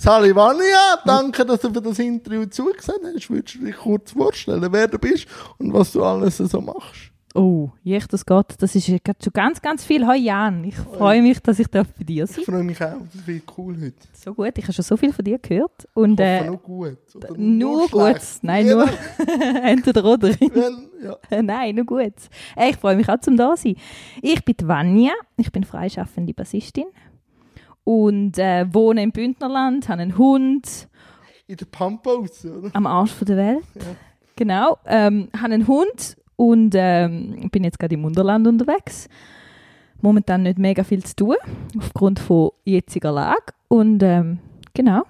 Sali Vania, danke, dass du für das Interview zugesehen hast. Würdest du dich kurz vorstellen, wer du bist und was du alles so machst? Oh, Jesus Gott, das ist schon ganz, ganz viel. Hoi Jan, ich freue mich, dass ich bei dir sein Ich freue mich auch, das wird cool heute. So gut, ich habe schon so viel von dir gehört. Und, Ich äh, nur gut. Oder nur schlecht. gut. Nein, Je nur entweder oder. Ja. Nein, nur gut. Ich freue mich auch zum da sein. Ich bin Vanja, ich bin freischaffende Bassistin und äh, wohne im Bündnerland, habe einen Hund In der Pampa-Haus, oder? am Arsch von der Welt. Genau, ähm, habe einen Hund und ähm, bin jetzt gerade im Unterland unterwegs. Momentan nicht mega viel zu tun, aufgrund von jetziger Lage. Und ähm, genau,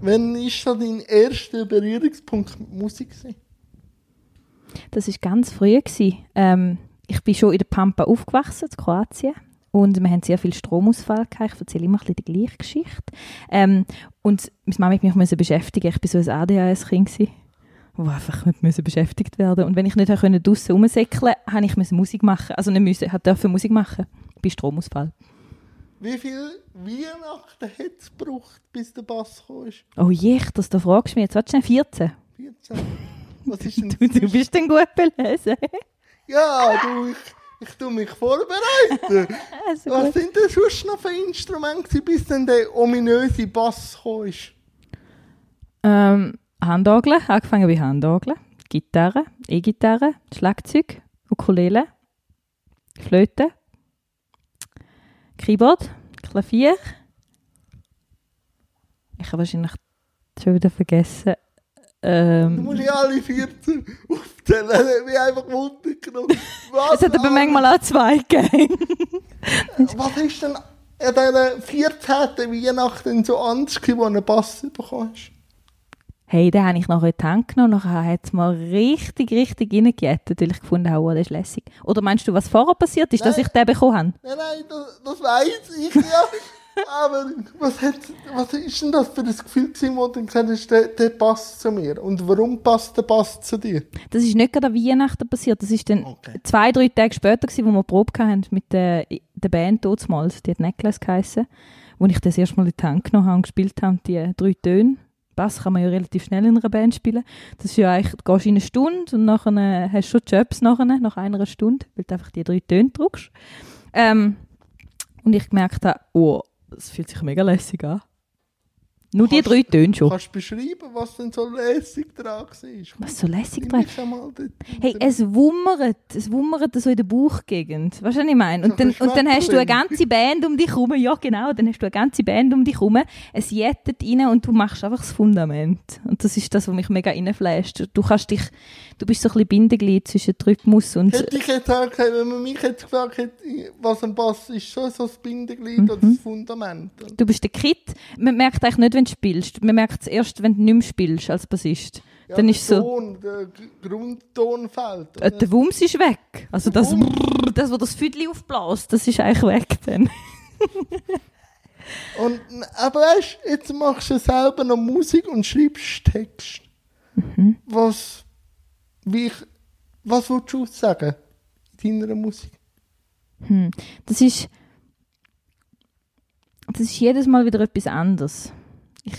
Wann war so dein erster Berührungspunkt mit Musik? gewesen? das war ganz früh. Ähm, ich bin schon in der Pampa aufgewachsen, in Kroatien. Und wir haben sehr viel Stromausfall gehabt. Ich erzähle immer ein bisschen die gleiche Geschichte. Ähm, und meine Mama musste mich beschäftigen. Ich war so ein ADHS-Kind, wo einfach mit müssen beschäftigt werden Und wenn ich nicht draußen rumsäckeln konnte, musste ich Musik machen. Also nicht müssen, ich durfte Musik machen. Bei Stromausfall. Wie viel Weihnachten hat es gebraucht, bis der Bass ist? Oh je, das da fragst du mich jetzt. Warte schnell, 14. 14. Was ist denn Du, du bist dann gut belesen. Ja, du, ich, ich tue mich vorbereiten. Also Was sind denn sonst noch für Instrumente, bis dann der ominöse Bass ist? Ähm, Handorgeln, angefangen bei Handorgeln, Gitarre, E-Gitarre, Schlagzeug, Ukulele, Flöte, Keyboard, Klavier. Ich habe wahrscheinlich schon wieder vergessen. Du Ähm, musst ja alle 14 aufzählen, das hat mich einfach Wunder genommen. Was, es hat aber manchmal auch zwei gegeben. was ist denn an dieser 14. Weihnachten so anders wo du einen Bass bekommen hast? Hey, den habe ich nachher in die Hand genommen. Nachher hat es mal richtig, richtig reingejettet, weil ich gefunden habe, oh, das ist lässig. Oder meinst du, was vorher passiert ist, dass Nein. ich den bekommen habe? Nein, nein, das, das weiß ich ja. Aber was, hat, was ist denn das für ein Gefühl gewesen, wo du gesagt hast, der, der passt zu mir? Und warum passt der Bass zu dir? Das ist nicht gerade an Weihnachten passiert. Das ist dann Okay. zwei, drei Tage später, gewesen, wo wir Probe hatten mit der, der Band damals. Die hat Necklace geheissen. Wo ich das erste Mal in die Hand genommen habe und gespielt habe, die drei Töne. Bass kann man ja relativ schnell in einer Band spielen. Das ist ja eigentlich, du gehst in eine Stunde und nachher hast du schon Jobs nachher, nach einer Stunde, weil du einfach die drei Töne drückst. Ähm, und ich gemerkt habe, oh, das fühlt sich mega lässig an. Nur die Kannst- drei Töne schon. Kannst du beschreiben, was denn so lässig dran war? Was so lässig dran. Hey, es wummert, es wummert so in der Bauchgegend. Weißt du, was ich meine? Und dann, und dann hast du eine ganze Band um dich herum. Ja, genau. Dann hast du eine ganze Band um dich herum. Es jettet rein und du machst einfach das Fundament. Und das ist das, was mich mega reinflasht. Du kannst dich, du bist so ein bisschen Bindeglied zwischen Rhythmus und... Hätte ich jetzt auch gesagt, wenn man mich jetzt gefragt hätte, was ein Bass ist, schon so das Bindeglied oder Mhm. das Fundament. Du bist der Kit. Man merkt eigentlich nicht, wenn du spielst. Man merkt es erst, wenn du nicht mehr spielst als Bassist. Ja, dann der ist so... Ton, der G- Grundton fehlt. Äh, Der Wumms ist weg. Also das. Brrr, das, wo das Füdli aufbläst, das ist eigentlich weg dann. Und, aber weißt jetzt machst du selber noch Musik und schreibst Text. Mhm. Was, wie ich, was willst du sagen in deiner Musik? Hm. Das ist. Das ist jedes Mal wieder etwas anderes. Ich,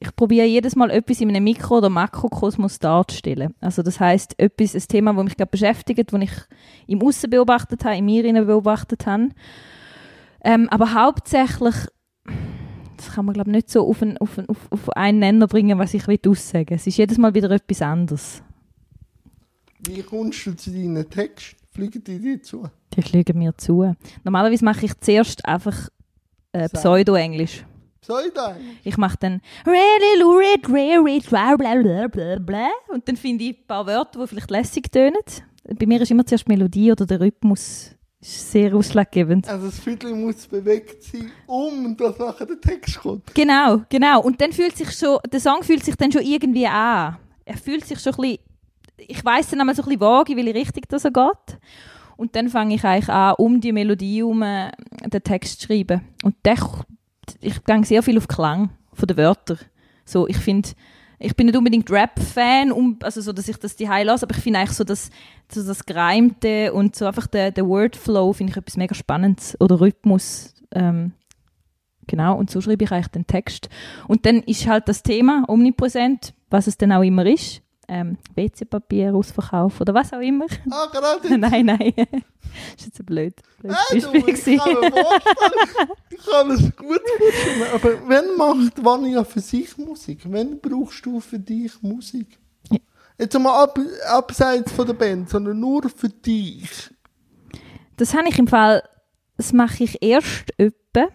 ich probiere jedes Mal etwas in einem Mikro- oder Makrokosmos darzustellen. Also das heißt etwas, ein Thema, das mich gerade beschäftigt, das ich im Aussen beobachtet habe, in mir beobachtet habe. Ähm, aber hauptsächlich, das kann man glaube ich nicht so auf einen, auf, einen, auf einen Nenner bringen, was ich will aussagen. Es ist jedes Mal wieder etwas anderes. Wie kommst du zu deinen Text? Fliegen die dir zu? Die fliegen mir zu. Normalerweise mache ich zuerst einfach äh. Pseudo-Englisch. Pseudo? Ich mache dann really lurid, really bla bla bla bla bla und dann finde ich ein paar Wörter, die vielleicht lässig tönen. Bei mir ist immer zuerst die Melodie oder der Rhythmus ist sehr ausschlaggebend. Also das Viertel muss bewegt sein, um dass nachher der Text kommt. Genau, genau. Und dann fühlt sich schon, der Song fühlt sich dann schon irgendwie an. Er fühlt sich schon ein bisschen, ich weiss dann einmal so ein bisschen vage, in welche Richtung das geht. Und dann fange ich eigentlich an, um die Melodie herum äh, den Text zu schreiben. Und der, ich gehe sehr viel auf Klang von den Wörtern. So, ich finde, ich bin nicht unbedingt Rap-Fan, um, also so, dass ich das die lasse, aber ich finde eigentlich so das, so das Gereimte und so einfach der, der Wordflow finde ich etwas mega Spannendes. Oder Rhythmus. Ähm, Genau, und so schreibe ich eigentlich den Text. Und dann ist halt das Thema omnipräsent, was es dann auch immer ist. Ähm, WC-Papier, Ausverkauf oder was auch immer. Ah, gerade. nein, nein. das ist jetzt ein blöd. blödes Hey, du, ich kann mir vorstellen, ich kann es gut vorstellen. Aber wenn macht Vanya für sich Musik? Wenn brauchst du für dich Musik? Ja. Jetzt mal ab, abseits von der Band, sondern nur für dich. Das habe ich im Fall, das mache ich erst etwa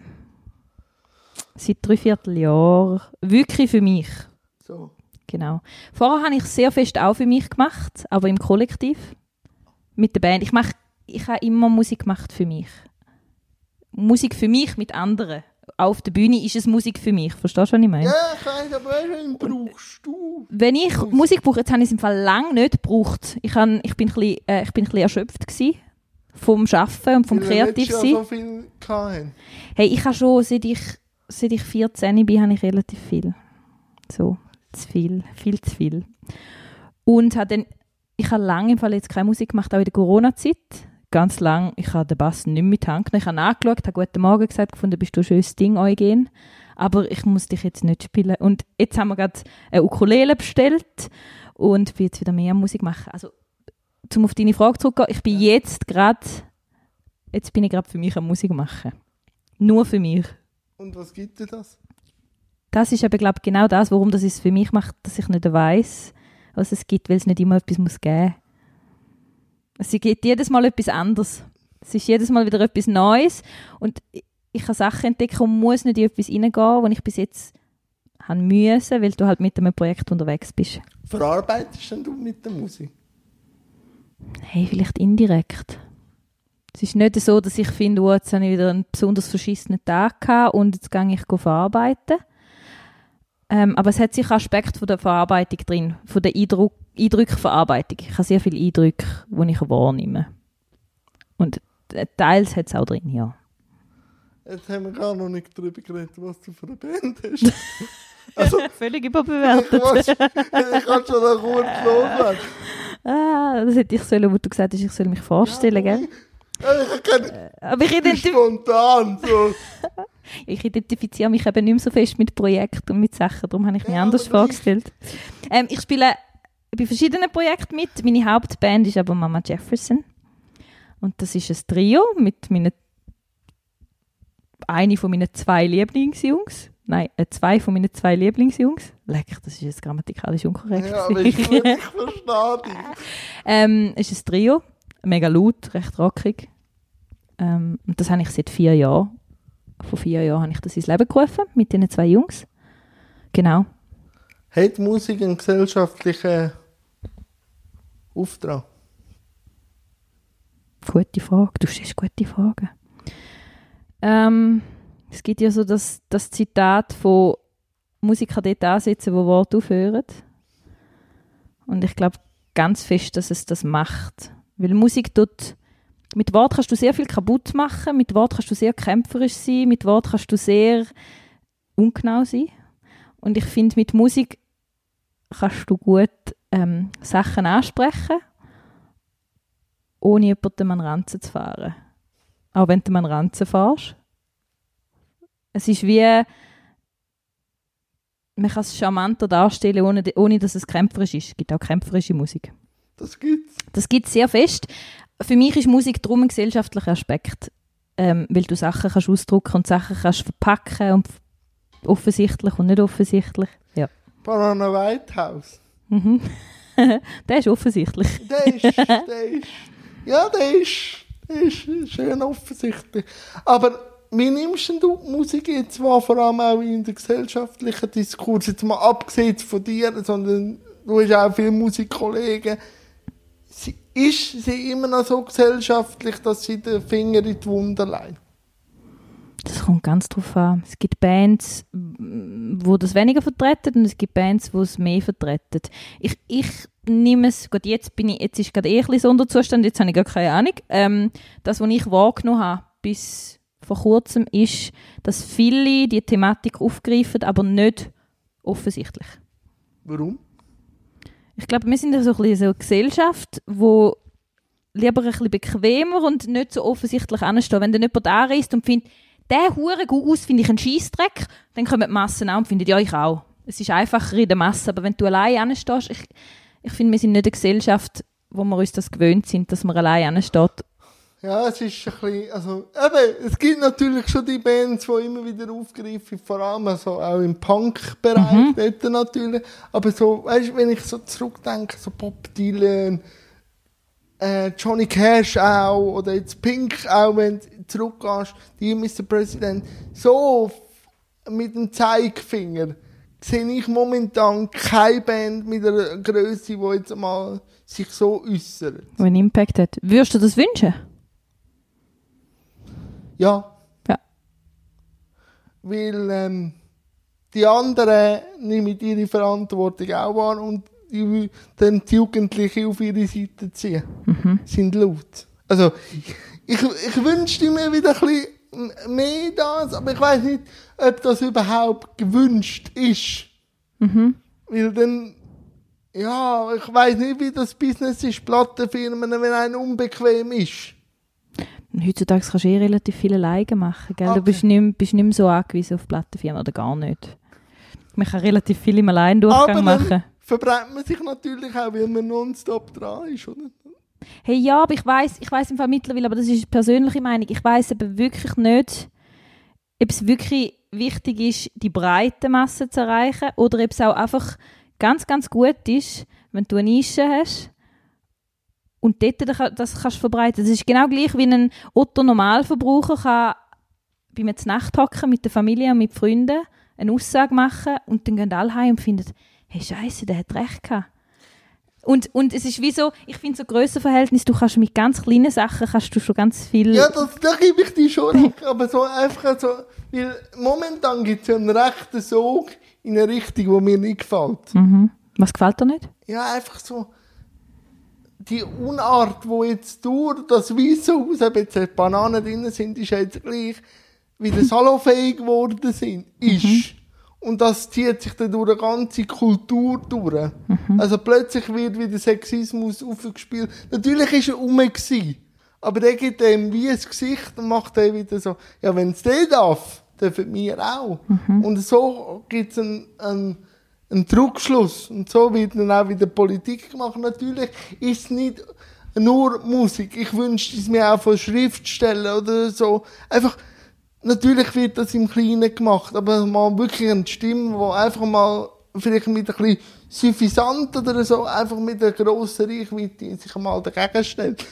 seit drei Vierteljahren wirklich für mich. So. Genau. Vorher habe ich sehr fest auch für mich gemacht, aber im Kollektiv mit der Band. Ich mache, ich habe immer Musik gemacht für mich. Musik für mich mit anderen. Auf der Bühne ist es Musik für mich. Verstehst du, was ich meine? Ja, ich weiß, aber wen brauchst du? Wenn ich Musik. Musik brauche, jetzt habe ich es im Fall lange nicht gebraucht. Ich, han, ich, bin, ein bisschen, äh, ich bin ein bisschen erschöpft gewesen vom Arbeiten und vom Kreativsein. Jahr so viel hatten. Hey, ich habe schon, seit ich, seit ich 14 bin, habe ich relativ viel. So, zu viel, viel zu viel. Und habe dann, ich habe lange im Fall jetzt keine Musik gemacht, auch in der Corona-Zeit. Ganz lang, ich habe den Bass nicht mehr genommen. Ich habe nachgeschaut, habe «Guten Morgen» gesagt, gefunden, bist du ein schönes Ding, Eugen. Aber ich muss dich jetzt nicht spielen. Und jetzt haben wir gerade eine Ukulele bestellt und bin jetzt wieder mehr Musik machen. Also, um auf deine Frage zurückzugehen, ich bin jetzt gerade, jetzt bin ich gerade für mich am Musik machen. Nur für mich. Und was gibt dir das? Das ist aber, glaube genau das, warum das es für mich macht, dass ich nicht weiß, was es gibt, weil es nicht immer etwas muss geben Es gibt jedes Mal etwas anderes. Es ist jedes Mal wieder etwas Neues und ich- kann Sachen entdecken und muss nicht in etwas reingehen, wo ich bis jetzt haben müssen, weil du halt mit einem Projekt unterwegs bist. Verarbeitest denn du mit der Musik? Hey, vielleicht indirekt. Es ist nicht so, dass ich finde, oh, jetzt habe ich wieder einen besonders verschissenen Tag gehabt und jetzt gehe ich verarbeiten. Ähm, aber es hat sicher Aspekte von der Verarbeitung drin, von der Eindruck, Eindrückverarbeitung. Ich habe sehr viele Eindrücke, die ich wahrnehme. Und äh, teils hat es auch drin, ja. Jetzt haben wir gar noch nicht darüber geredet, was du für eine Band hast. Also, Völlig ich überbewertet. kann schon noch kurz loslassen. ah, das hätte ich sollen, wo du gesagt hast, ich soll mich vorstellen, gell? Ja, ich kann Aber ich, identif spontan so. ich identifiziere mich eben nicht mehr so fest mit Projekten und mit Sachen, darum habe ich mich Ja, anders vorgestellt. Ähm, ich spiele bei verschiedenen Projekten mit. Meine Hauptband ist aber Mama Jefferson. Und das ist ein Trio mit meinen eine von meinen zwei Lieblingsjungs. Nein, äh, zwei von meinen zwei Lieblingsjungs. Leck, das ist jetzt grammatikalisch unkorrekt. Ja, aber ich, ich verstehe dich. ähm, es ist ein Trio, mega laut, recht rockig. Ähm, und das habe ich seit vier Jahren. Vor vier Jahren habe ich das ins Leben gerufen, mit diesen zwei Jungs. Genau. Hat Musik einen gesellschaftlichen Auftrag? Gute Frage. Du stellst gute Fragen. Ähm, es gibt ja so das, das Zitat von Musiker dort ansetzen, wo Worte aufhören. Und ich glaube ganz fest, dass es das macht. Weil Musik tut, mit Wort kannst du sehr viel kaputt machen, mit Wort kannst du sehr kämpferisch sein, mit Wort kannst du sehr ungenau sein. Und ich finde, mit Musik kannst du gut ähm, Sachen ansprechen ohne jemandem an Ranzen zu fahren. Auch wenn du an Ranzen fährst. Es ist wie, man kann es charmanter darstellen, ohne, ohne dass es kämpferisch ist. Es gibt auch kämpferische Musik. Das gibt's. Das gibt es sehr fest. Für mich ist Musik darum ein gesellschaftlicher Aspekt, ähm, weil du Sachen kannst ausdrucken und Sachen kannst verpacken und offensichtlich und nicht offensichtlich. Ja. Banana Whitehouse. Mhm. Der ist offensichtlich. Der ist, der ist, ja, der ist, der ist schön offensichtlich. Aber wie nimmst du Musik jetzt wahr, vor allem auch in der gesellschaftlichen Diskurs, jetzt mal abgesehen von dir, sondern du hast auch viele Musikkollegen. Sie, ist sie immer noch so gesellschaftlich, dass sie den Finger in die Wunde legt? Das kommt ganz drauf an. Es gibt Bands, wo das weniger vertreten und es gibt Bands, wo es mehr vertreten. Ich, ich nehme es, gut, jetzt bin ich, jetzt ist gerade eh ein bisschen Sonderzustand, jetzt habe ich gar keine Ahnung. Ähm, das, was ich wahrgenommen habe bis vor kurzem, ist, dass viele die Thematik aufgreifen, aber nicht offensichtlich. Warum? Ich glaube, wir sind ja so eine Gesellschaft, wo lieber ein bisschen bequemer und nicht so offensichtlich anstehen. Wenn dann jemand anreist und findet, der hure Gugus finde ich ein Scheissdreck. Dann kommen die Massen auch und finden, ja, ich auch. Es ist einfacher in der Masse, aber wenn du allein anstehst, ich, ich finde, wir sind nicht eine Gesellschaft, wo wir uns das gewöhnt sind, dass man allein ansteht. Ja, es ist ein bisschen, also, eben, es gibt natürlich schon die Bands, die immer wieder aufgreifen, vor allem also auch im Punk-Bereich, Mhm. dort natürlich. Aber so, weißt du, wenn ich so zurückdenke, so Bob Dylan, äh, Johnny Cash auch, oder jetzt Pink auch, wenn du zurückgehst, die Mr. President, so mit dem Zeigefinger sehe ich momentan keine Band mit einer Größe, die jetzt mal sich so äußert. Die einen Impact hat. Würdest du das wünschen? Ja. Ja. Weil ähm, die anderen nehmen ihre Verantwortung auch wahr und die, dann die Jugendlichen auf ihre Seite ziehen. Sind laut. Also, ich, ich wünschte mir wieder ein bisschen mehr das, aber ich weiß nicht, ob das überhaupt gewünscht ist. Weil dann, ja, ich weiß nicht, wie das Business ist, Plattenfirmen, wenn ein unbequem ist. Heutzutage kannst du eh relativ viele alleine machen. Gell? Du Okay. bist nicht, mehr- bist nicht mehr so angewiesen auf Plattenfirmen oder gar nicht. Man kann relativ viel im Alleindurchgang Aber machen. verbrennt man sich natürlich auch, weil man nonstop dran ist, oder? Hey, ja, aber ich weiß, ich weiß im Fall mittlerweile, aber das ist eine persönliche Meinung. Ich weiß eben wirklich nicht, ob es wirklich wichtig ist, die breite Masse zu erreichen oder ob es auch einfach ganz, ganz gut ist, wenn du eine Nische hast und dort da- das kannst du verbreiten. Das ist genau gleich, wie ein Otto-Normalverbraucher kann bei mir zur Nacht hocken mit der Familie und mit Freunden eine Aussage machen und dann gehen alle heim und finden, hey Scheiße, der hat recht gehabt. Und, und es ist wie so, ich finde so Grössenverhältnis, du kannst mit ganz kleinen Sachen kannst du schon ganz viel. Ja, das, da gebe ich dir schon recht. Aber so einfach so, weil momentan gibt es ja einen rechten Sog in eine Richtung, die mir nicht gefällt. Mhm. Was gefällt dir nicht? Ja, einfach so, die Unart, wo jetzt durch das Weiße Haus, ob jetzt Bananen drin sind, ist jetzt gleich, wie das salonfähig geworden sind, ist. Und das zieht sich dann durch eine ganze Kultur durch. Also plötzlich wird wieder Sexismus aufgespielt. Natürlich ist er gewesen, aber der gibt dem wie ein Gesicht und macht dann wieder so, ja, wenn es der darf, dürfen wir auch. Und so gibt es einen, einen, einen Druckschluss. Und so wird dann auch wieder Politik gemacht. Natürlich ist es nicht nur Musik. Ich wünschte es mir auch von Schriftstellen oder so. Einfach, natürlich wird das im Kleinen gemacht, aber mal wirklich eine Stimme, die einfach mal vielleicht mit ein bisschen suffisant oder so, einfach mit einer grossen Reichweite sich mal dagegen stellt.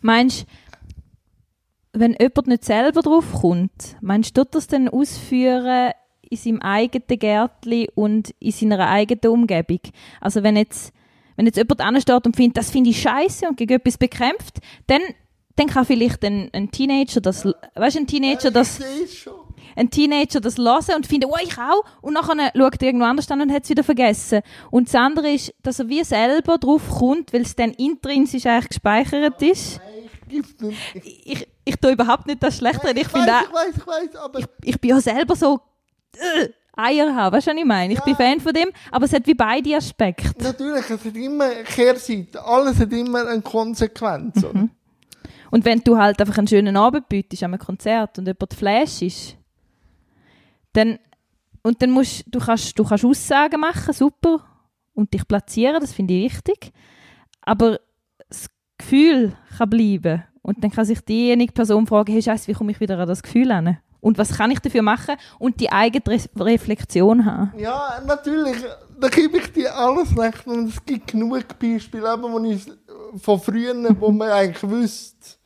Meinst du, wenn jemand nicht selber drauf kommt, meinst du, das dann ausführen in seinem eigenen Gärtli und in seiner eigenen Umgebung? Also wenn jetzt, wenn jetzt jemand ansteht und findet, das finde ich scheiße und gegen etwas bekämpft, dann, dann kann vielleicht ein, ein Teenager das, weißt ein Teenager das, Ich ein Teenager das hören und findet, oh, ich auch. Und nachher schaut er irgendwo anders an und hat es wieder vergessen. Und das andere ist, dass er wie selber drauf kommt, weil es dann intrinsisch eigentlich gespeichert ist. Ich, ich tue überhaupt nicht das schlecht reden. Ich, finde weiß, auch, ich weiß, ich aber ich bin ja selber so äh, Eier haben, weißt du, was ich meine? Ich bin Ja. Fan von dem, aber es hat wie beide Aspekte. natürlich, es hat immer eine Kehrseite. Alles hat immer eine Konsequenz. Mhm. Und wenn du halt einfach einen schönen Abend bietest an einem Konzert und jemand Flash ist, dann, und dann musst du kannst, du kannst Aussagen machen, super, und dich platzieren, das finde ich wichtig. Aber das Gefühl kann bleiben. Und dann kann sich diejenige Person fragen, hey Scheiße, wie komme ich wieder an das Gefühl an? Und was kann ich dafür machen? Und die eigene Re Reflexion haben. Ja, natürlich, da gebe ich dir alles recht. Und es gibt genug Beispiele, eben, wo ich von früher, wo man eigentlich wüsste,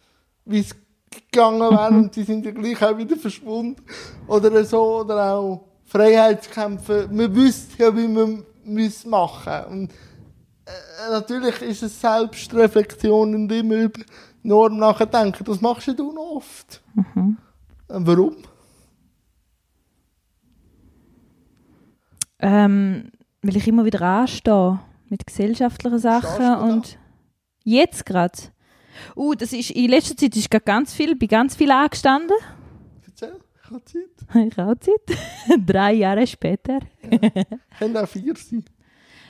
wie es gegangen wäre und die sind ja gleich auch wieder verschwunden. Oder so, oder auch Freiheitskämpfe. Man wüsste ja, wie man machen Und äh, natürlich ist es Selbstreflexion und immer über Norm nachdenken. Das machst du noch oft. Äh, Warum? Ähm, weil ich immer wieder anstehe mit gesellschaftlichen Sachen und jetzt gerade. Uh, das ist in letzter Zeit ist gerade ganz viel, bei ganz viel angestanden. Erzähl, ich habe Zeit. Ich habe Zeit. Drei Jahre später. Können auch vier sein.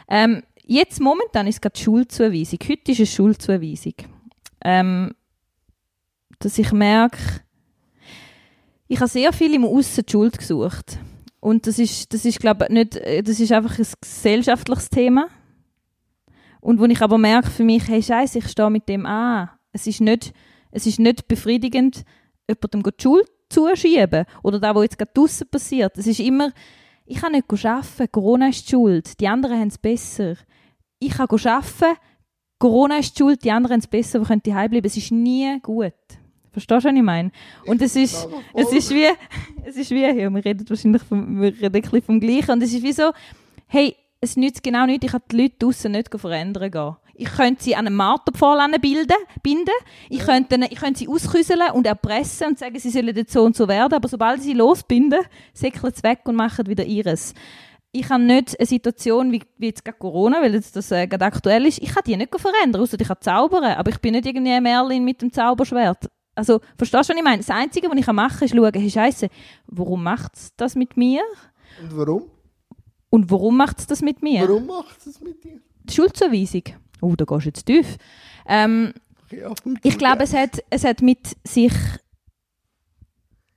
Ähm, jetzt momentan ist gerade Schulzuweisung. Heute ist eine Schulzuweisung. Ähm, dass ich merke, ich habe sehr viel im Aussen die Schuld gesucht. Und das ist, das ist glaube ich, nicht, das ist einfach ein gesellschaftliches Thema. Und wo ich aber merke für mich, hey Scheiße, ich stehe mit dem an. Es ist nicht, es ist nicht befriedigend, jemandem die Schuld zuschieben. Oder da, was jetzt gerade draussen passiert. Es ist immer, ich kann nicht arbeiten, Corona ist die Schuld, die anderen haben es besser. Ich kann arbeiten, Corona ist die Schuld, die anderen haben es besser, wir können daheim bleiben. Es ist nie gut. Verstehst du, was ich meine? Und es ist, es ist wie, es ist wie, ja, wir reden wahrscheinlich vom, wir reden ein bisschen vom Gleichen. Und es ist wie so, hey, es nützt genau nichts, ich kann die Leute draussen nicht verändern gehen. Ich könnte sie an einem Marterpfahl bilden, binden, ich könnte, ich könnte sie ausküsseln und erpressen und sagen, sie sollen jetzt so und so werden, aber sobald sie losbinden, säckeln sie weg und machen wieder ihres. Ich habe nicht eine Situation wie, wie jetzt gerade Corona, weil jetzt das äh, gerade aktuell ist, ich kann die nicht verändern, außer ich kann zaubern, aber ich bin nicht irgendwie ein Merlin mit dem Zauberschwert. Also, verstehst du, was ich meine? Das Einzige, was ich machen kann, ist schauen, hey, Scheiße, warum macht es das mit mir? Und warum? Und warum macht es das mit mir? Warum macht es das mit dir? Die Schuldzuweisung. Oh, da gehst du jetzt tief. Ähm, Ja, ich glaube, es hat, es hat mit sich.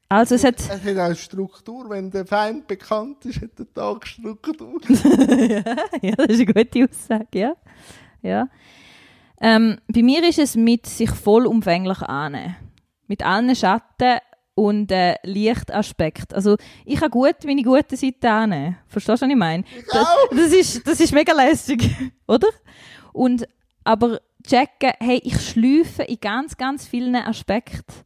Also, es hat. Es hat auch Struktur. Wenn der Feind bekannt ist, hat der Tag Struktur. ja, das ist eine gute Aussage, ja. ja. Ähm, bei mir ist es mit sich vollumfänglich annehmen. Mit allen Schatten und äh, Lichtaspekt. Also ich habe gut meine gute Seite annehmen. Verstehst du, was ich meine? Das, das, ist, das ist mega lässig, oder? Und, aber checken, hey, ich schleife in ganz, ganz vielen Aspekten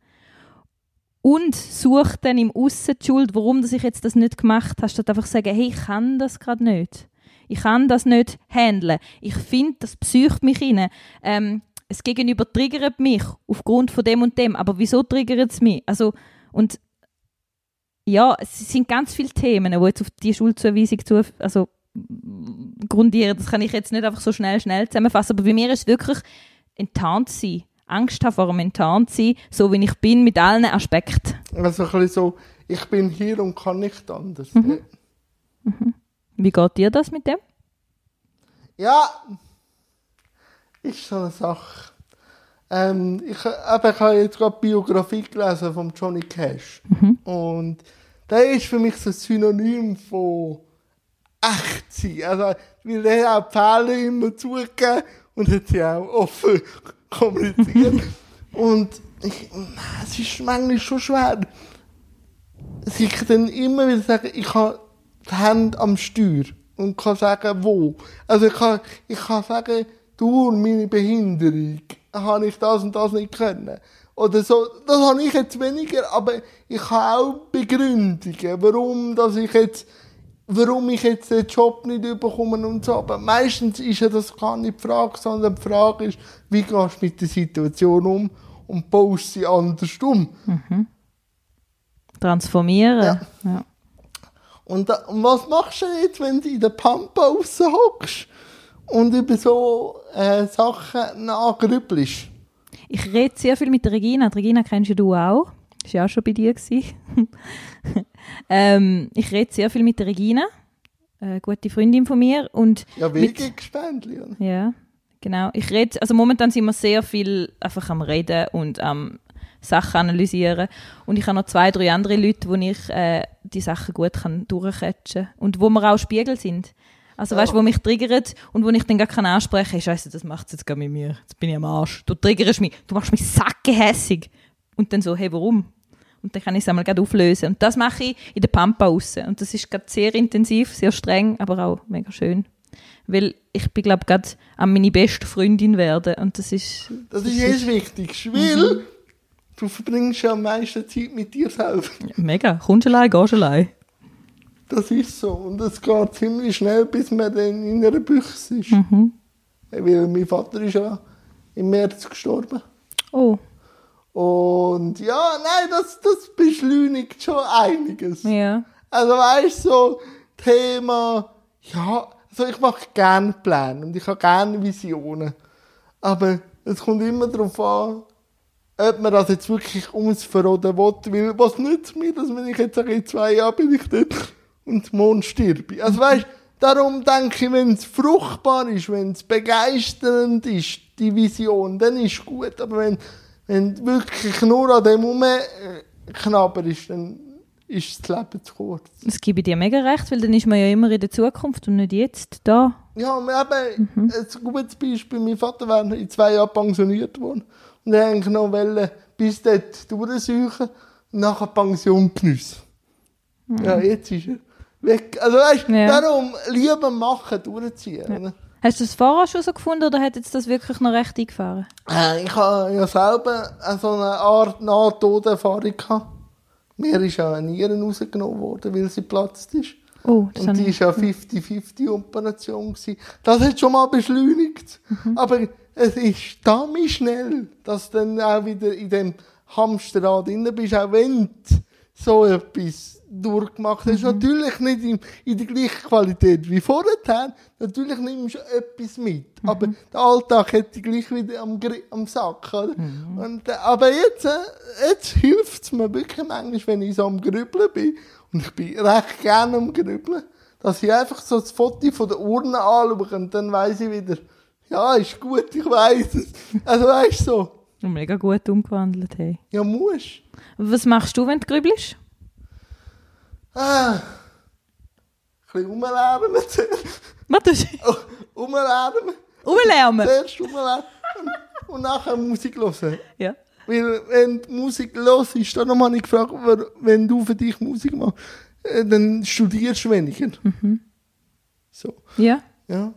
und suche dann im Aussen die Schuld, warum dass ich jetzt das nicht gemacht habe, statt einfach zu sagen, hey, ich kann das gerade nicht. Ich kann das nicht handeln. Ich finde, das psycht mich rein. Ähm, das Gegenüber triggert mich aufgrund von dem und dem. Aber wieso triggert es mich? Also, und ja, es sind ganz viele Themen, die jetzt auf die Schulzuweisung zu, also, grundieren. Das kann ich jetzt nicht einfach so schnell, schnell zusammenfassen. Aber bei mir ist es wirklich enttarnt sein. Angst haben vor dem enttarnt sein, so wie ich bin, mit allen Aspekten. Also ein bisschen so, ich bin hier und kann nicht anders. Mhm. Mhm. Wie geht dir das mit dem? Ja, ist so eine Sache. Ähm, ich, eben, ich habe jetzt gerade die Biografie gelesen von Johnny Cash. Mhm. Und der ist für mich so ein Synonym von echt sein. Also, weil er hat auch Fehler immer zugegeben und hat sie auch offen kommuniziert. und ich, es ist manchmal schon schwer, sich dann immer wieder sagen, ich habe die Hände am Steuer und kann sagen, wo. Also ich kann, ich kann sagen, durch meine Behinderung habe ich das und das nicht können. Oder so, das habe ich jetzt weniger, aber ich habe auch Begründungen, warum, dass ich jetzt, warum ich jetzt den Job nicht bekomme und so. Aber meistens ist ja das gar nicht die Frage, sondern die Frage ist, wie gehst du mit der Situation um und baust sie anders um. Mhm. Transformieren. Ja. ja. Und, da, und was machst du jetzt, wenn du in der Pampa hockst und über so äh, Sachen nachgrübelst? Ich rede sehr viel mit der Regina. Die Regina kennst ja du auch. Das war ja auch schon bei dir. ähm, ich rede sehr viel mit der Regina, eine gute Freundin von mir. Und ja, Wegegespändli. Ja, genau. Ich rede, also momentan sind wir sehr viel einfach am Reden und am Sachen analysieren. Und ich habe noch zwei, drei andere Leute, wo ich äh, die Sachen gut kann durchcatchen und wo wir auch Spiegel sind. Also weißt du, wo mich triggert und wo ich dann gar kann ansprechen kann, Scheiße, das macht jetzt gar mit mir. Jetzt bin ich am Arsch. Du triggerst mich, du machst mich sackehässig. Und dann so, hey, warum? Und dann kann ich es einmal gerade auflösen. Und das mache ich in der Pampa raus. Und das ist gerade sehr intensiv, sehr streng, aber auch mega schön. Weil ich bin, glaube ich, gerade an meine beste Freundin werden. Und das ist... Das, das ist jetzt wichtig. Weil mhm. du verbringst ja am meisten Zeit mit dir selber. Ja, mega. Kommst allein, gehst allein. Das ist so. Und es geht ziemlich schnell, bis man dann in einer Büchse ist. Mhm. Weil mein Vater ist ja im März gestorben. Oh. Und ja, nein, das, das beschleunigt schon einiges. Ja. Also weißt du, so Thema, ja, also ich mache gerne Pläne und ich habe gerne Visionen. Aber es kommt immer darauf an, ob man das jetzt wirklich ums Verroden will. Weil was nützt mir das, wenn ich jetzt sage, in zwei Jahren bin ich dort und morgen stirbe? Also weißt darum denke ich, wenn es fruchtbar ist, wenn es begeisternd ist, die Vision, dann ist gut. Aber wenn, wenn wirklich nur an dem Moment knapper ist, dann ist das Leben zu kurz. Das gebe ich dir mega recht, weil dann ist man ja immer in der Zukunft und nicht jetzt da. Ja, eben, ein gutes Beispiel, mein Vater wäre in zwei Jahren pensioniert worden. Und er eigentlich noch wollen, bis dort durchsuchen und nachher Pension geniessen. Ja, jetzt ist er weg. Also weißt du, Ja. darum lieber machen, durchziehen. oder? Hast du das vorher schon so gefunden oder hat jetzt das wirklich noch recht eingefahren? Äh, ich habe ja selber äh, so eine Art Nahtoderfahrung gehabt. Mir ist ja eine Nieren rausgenommen worden, weil sie geplatzt ist. Oh, das Und die war ja 50-50-Operation. gewesen. Das hat schon mal beschleunigt. Mhm. Aber es ist damit schnell, dass du dann auch wieder in dem Hamsterrad drin bist, auch wenn so etwas durchgemacht hast. Mhm. Natürlich nicht in, in der gleichen Qualität wie vorher. Natürlich nimmst du etwas mit. Mhm. Aber der Alltag hätte gleich wieder am, am Sack. Oder? Mhm. Und, äh, aber jetzt, äh, jetzt hilft es mir wirklich manchmal, wenn ich so am Grübeln bin. Und ich bin recht gerne am Grübeln. Dass ich einfach so das Foto von der Urne anschaue und dann weiss ich wieder, ja, ist gut, ich weiss es. Also weißt du so, Mega gut umgewandelt, hey. ja, musst. Was machst du, wenn du grübelst? Ah, ein bisschen rumlärmen. Was tust du? Oh, rumlärmen. Rumlärmen? Zuerst rumlärmen und nachher Musik hören. Ja. Weil, wenn die Musik los ist, dann habe ich gefragt, wenn du für dich Musik machst, äh, dann studierst du weniger. So, Ja. ja.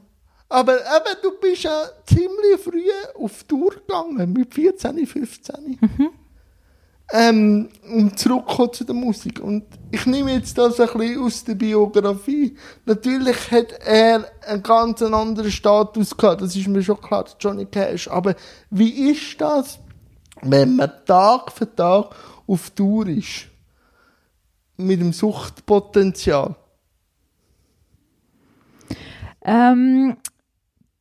Aber eben, du bist ja ziemlich früh auf Tour gegangen, mit 14, 15. Ähm, um zurückzukommen zu der Musik. Und ich nehme jetzt das ein bisschen aus der Biografie. Natürlich hat er einen ganz anderen Status gehabt, das ist mir schon klar, Johnny Cash. Aber wie ist das, wenn man Tag für Tag auf Tour ist? Mit dem Suchtpotenzial. Ähm,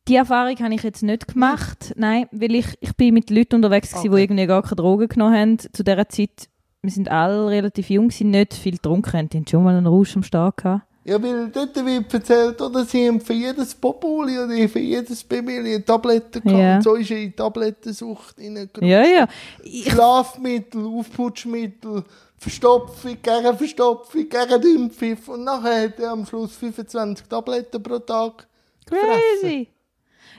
die Erfahrung habe ich jetzt nicht gemacht. Nein, weil ich, ich bin mit Leuten unterwegs gewesen, die irgendwie gar keine Drogen genommen haben. Zu dieser Zeit, wir sind alle relativ jung, sind nicht viel getrunken, haben schon mal einen Rausch am Start gehabt. Ja, weil dort wird erzählt, oder, sie haben für jedes Popoli oder für jedes Baby eine Tablette gehabt. Und so ist in Tablettensucht reingerutscht. Ja, ja. Ich, Schlafmittel, Aufputschmittel, Verstopfung, gegen Verstopfung, gegen Dünnpfiff. Und nachher hat er am Schluss 25 Tabletten pro Tag gefressen.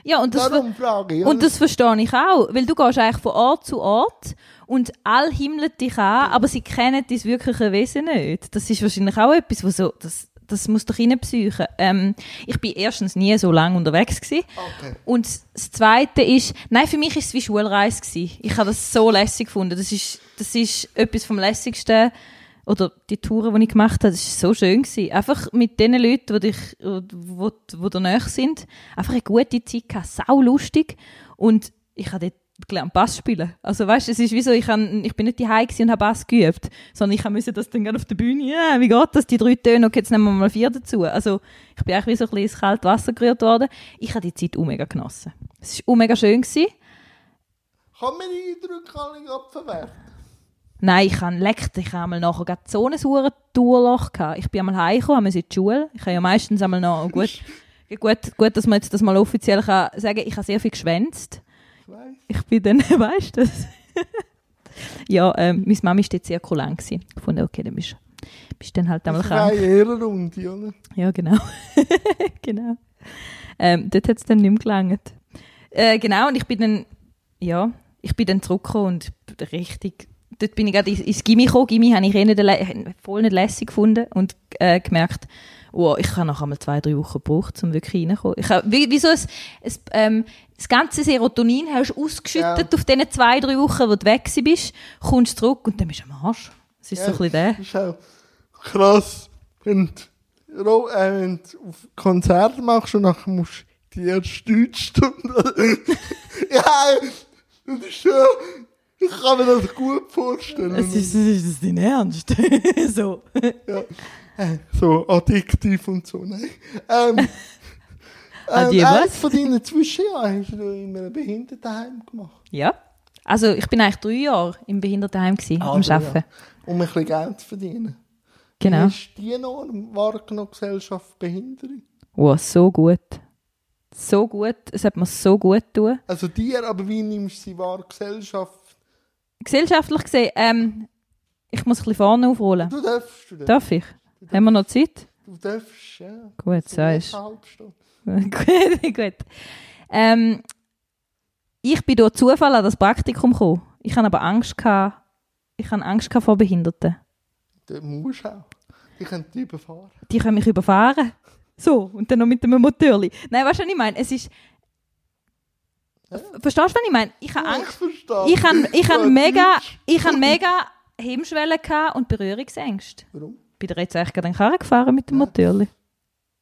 Ja, und das, Darum frage ich. Und das verstehe ich auch, weil du gehst eigentlich von Ort zu Ort und all himmeln dich an, aber sie kennen dein wirkliche Wesen nicht. Das ist wahrscheinlich auch etwas, was so, das, das muss doch reinpsychen. Ähm, ich bin erstens nie so lange unterwegs gewesen. Okay. Und das Zweite ist, nein, für mich ist es wie Schulreise gewesen. Ich habe das so lässig gefunden. Das ist, das ist etwas vom lässigsten oder die Touren, die ich gemacht habe, das ist so schön gewesen. Einfach mit den Leuten, die dich, wo, wo nahe sind, einfach eine gute Zeit gehabt, sau lustig. Und ich habe dort gelernt Bass spielen. Also weißt, es ist wie so, ich, han, ich bin nicht gewesen und habe Bass geübt, sondern ich musste das dann gerade auf der Bühne, ja, wie geht das, die drei Töne, okay, jetzt nehmen wir mal vier dazu. Also ich bin eigentlich wie so ein bisschen ins kalte Wasser gerührt worden. Ich habe die Zeit mega genossen. Es war auch mega schön. Gewesen. Kann man die Eindrücke alle gerade verwerten? Nein, ich habe leckt, ich habe einmal nachher gerade so ein saures Tourloch gehabt. Ich bin einmal heimgekommen, wir in die Schule. Ich habe ja meistens einmal noch, gut, gut, gut, dass man jetzt das mal offiziell kann sagen, ich habe sehr viel geschwänzt. Ich. Ich bin dann, weißt du das? ja, ähm, meine Mami war dort sehr kulant. gewesen. Ich fand, okay, dann bist bist dann halt einmal Das krank. eine Ehrenrunde, oder? Ja, genau. genau. Ähm, dort hat es dann nicht mehr gelangt. Äh, genau, und ich bin dann, ja, ich bin dann zurückgekommen und richtig, dort bin ich gerade ins, Gimmi gekommen. Gimmi habe ich eh nicht, voll nicht lässig gefunden und äh, gemerkt, oh, ich habe noch einmal zwei, drei Wochen gebraucht, um wirklich reinzukommen. Ich habe, wie, wie so ein, ein, ähm, das ganze Serotonin hast du ausgeschüttet Ja. auf diesen zwei, drei Wochen, wo du weg bist, kommst zurück und dann bist du am Arsch. Das ist so ein bisschen der. Das ist auch krass, wenn du, äh, wenn du auf Konzert machst und nachher musst du die erste Deutschstunde. ja, das ist schon, ich kann mir das gut vorstellen. Es ist, ist das dein Ernst? so. ja. Äh, So addiktiv und so, nein. Ähm, ähm, Adi, eins was? von deinen Zwischenjahren hast du in einem Behindertenheim gemacht. Ja. Also ich bin eigentlich drei Jahre im Behindertenheim gewesen, Ah, am Arbeiten. Jahre. Um ein bisschen Geld zu verdienen. Genau. Wie ist die Norm wahrgenommen, Gesellschaft Behinderung? Wow, so gut. So gut. Es hat mir so gut tun. Also dir, aber wie nimmst du sie wahr, Gesellschaft? Gesellschaftlich gesehen, ähm, Ich muss ein bisschen vorne aufrollen. Du darfst, du darfst. Darf ich? Haben wir noch Zeit? Du darfst, ja. Gut, So Stunde. gut, gut. Ähm, ich bin durch Zufall an das Praktikum gekommen. Ich hatte aber Angst, gehabt, ich hatte Angst vor Behinderten. Du musst auch. Ich kann dich überfahren. Die können mich überfahren. So, und dann noch mit einem Motorli. Nein, weißt du, was ich meine? Es ist... Verstehst du, was ich meine? Ich habe Angst... verstehe. Ich habe ich Ja, hab mega, ich hab mega Hemmschwellen gehabt und Berührungsängste. Warum? Bin dir jetzt eigentlich gerade in den Karren gefahren mit dem Motorli?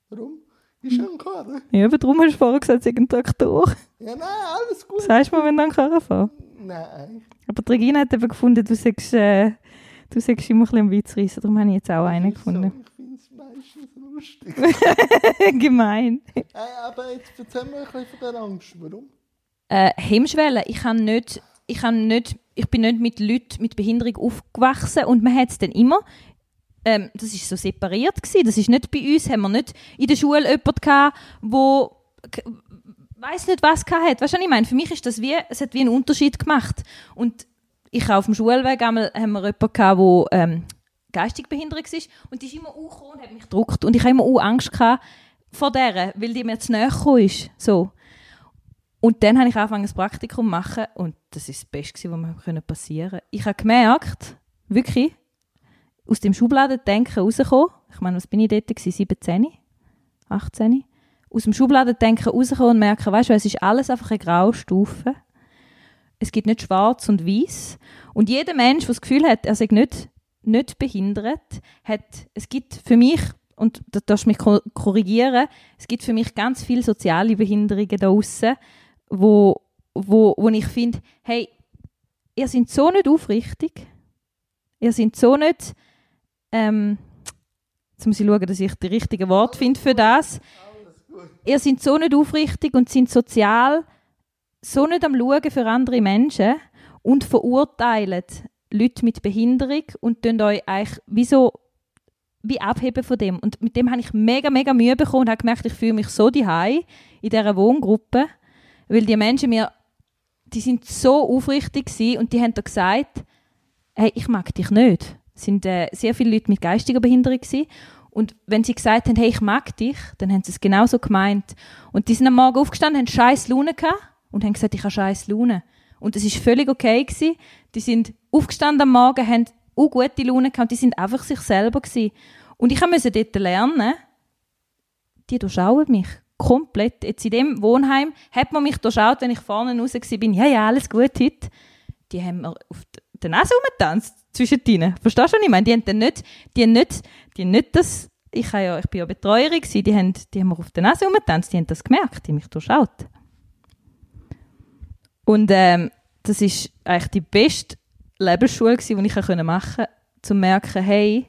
Warum? Ist ja ein Karren. Ja, aber darum hast du vorher gesagt, es sei ein Traktor. Ja, nein, alles gut. Sagst du mir, wenn du an den Karren fährst? Nein. Aber die Regina hat eben gefunden, du sagst, äh, du sagst immer ein bisschen am Witz reissen. Darum habe ich jetzt auch einen gefunden. So, ich finde es meistens lustig. Gemein. hey, aber jetzt erzähl mir ein bisschen von der Angst. Warum? Äh, Hemmschwellen. Ich, kann nicht, ich, kann nicht, ich bin nicht mit Leuten mit Behinderung aufgewachsen und man hat es dann immer. Ähm, das ist so separiert gewesen. Das ist nicht bei uns. Haben wir nicht in der Schule jemanden gehabt, wo weiß nicht was gehabt hat. Weißt du, was ich meine? Für mich ist das wie, es hat wie einen Unterschied gemacht. Und ich auf dem Schulweg einmal haben wir jemanden gehabt, wo ähm, geistig behindert war und die ist immer und hat mich gedruckt und ich habe immer Angst gehabt vor der, weil die mir zu gekommen ist. So. Und dann habe ich angefangen, ein Praktikum zu machen und das ist das Beste, was mir passieren konnte. Ich habe gemerkt, wirklich, aus dem Schubladendenken rauskommen, ich meine, was bin ich dort, gewesen? 17, 18, aus dem Schubladendenken rauskommen und merken, weißt du, es ist alles einfach eine Graustufe. Es gibt nicht schwarz und weiß. Und jeder Mensch, der das Gefühl hat, er sei nicht, nicht behindert, hat, es gibt für mich, und da darfst du mich ko- korrigieren, es gibt für mich ganz viele soziale Behinderungen da draussen, wo, wo, wo ich finde, hey, ihr seid so nicht aufrichtig, ihr seid so nicht, ähm, jetzt muss ich schauen, dass ich die richtigen Worte finde für das, ihr seid so nicht aufrichtig und sind sozial so nicht am Schauen für andere Menschen und verurteilen Leute mit Behinderung und tun euch eigentlich wie so wie abheben von dem. Und mit dem habe ich mega, mega Mühe bekommen und habe gemerkt, ich fühle mich so daheim in dieser Wohngruppe, weil die Menschen mir, die sind so aufrichtig und die haben da gesagt, hey, ich mag dich nicht. Es sind äh, sehr viele Leute mit geistiger Behinderung gewesen. Und wenn sie gesagt haben, hey, ich mag dich, dann haben sie es genauso gemeint. Und die sind am Morgen aufgestanden, haben scheiß Laune gehabt und haben gesagt, ich habe scheiß Laune. Und das ist völlig okay gewesen. Die sind aufgestanden am Morgen, haben auch gute Laune gehabt und die sind einfach sich selber gewesen. Und ich musste dort lernen, die durchschauen mich komplett. Jetzt in dem Wohnheim hat man mich durchschaut, wenn ich vorne raus war, ja, ja, alles gut heute. Die haben mir auf der Nase rumgetanzt zwischen ihnen. Verstehst du, was ich meine? Die haben dann nicht, die haben nicht, die haben nicht das, ich, habe ja, ich bin ja Betreuerin gewesen, die haben, die haben mir auf der Nase rumgetanzt, die haben das gemerkt, die haben mich durchschaut. Und ähm, das ist eigentlich die beste Lebensschule gewesen, die ich machen konnte, um zu merken, hey,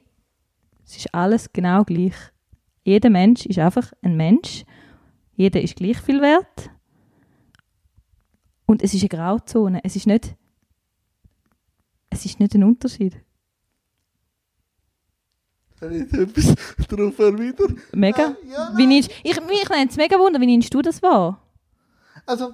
es ist alles genau gleich. Jeder Mensch ist einfach ein Mensch. Jeder ist gleich viel wert. Und es ist eine Grauzone. Es ist nicht, es ist nicht ein Unterschied. Soll ich etwas darauf erwidern? Mega. Äh, ja, wie nimmst, ich mich nimmt es mega wunder, wie nimmst du das wahr? Also,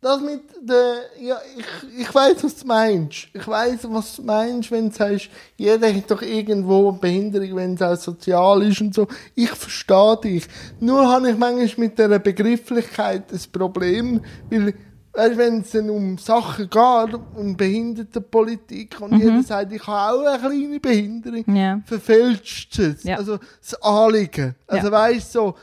das mit der, ja, ich, ich weiß, was du meinst. Ich weiß, was du meinst, wenn du sagst, jeder hat doch irgendwo eine Behinderung, wenn es auch sozial ist und so. Ich verstehe dich. Nur habe ich manchmal mit dieser Begrifflichkeit ein Problem, weil, weißt, wenn es dann um Sachen geht, um Behindertenpolitik und jeder sagt, ich habe auch eine kleine Behinderung, Ja. verfälscht es. Ja. Also, das Anliegen. Also, Ja. weißt so,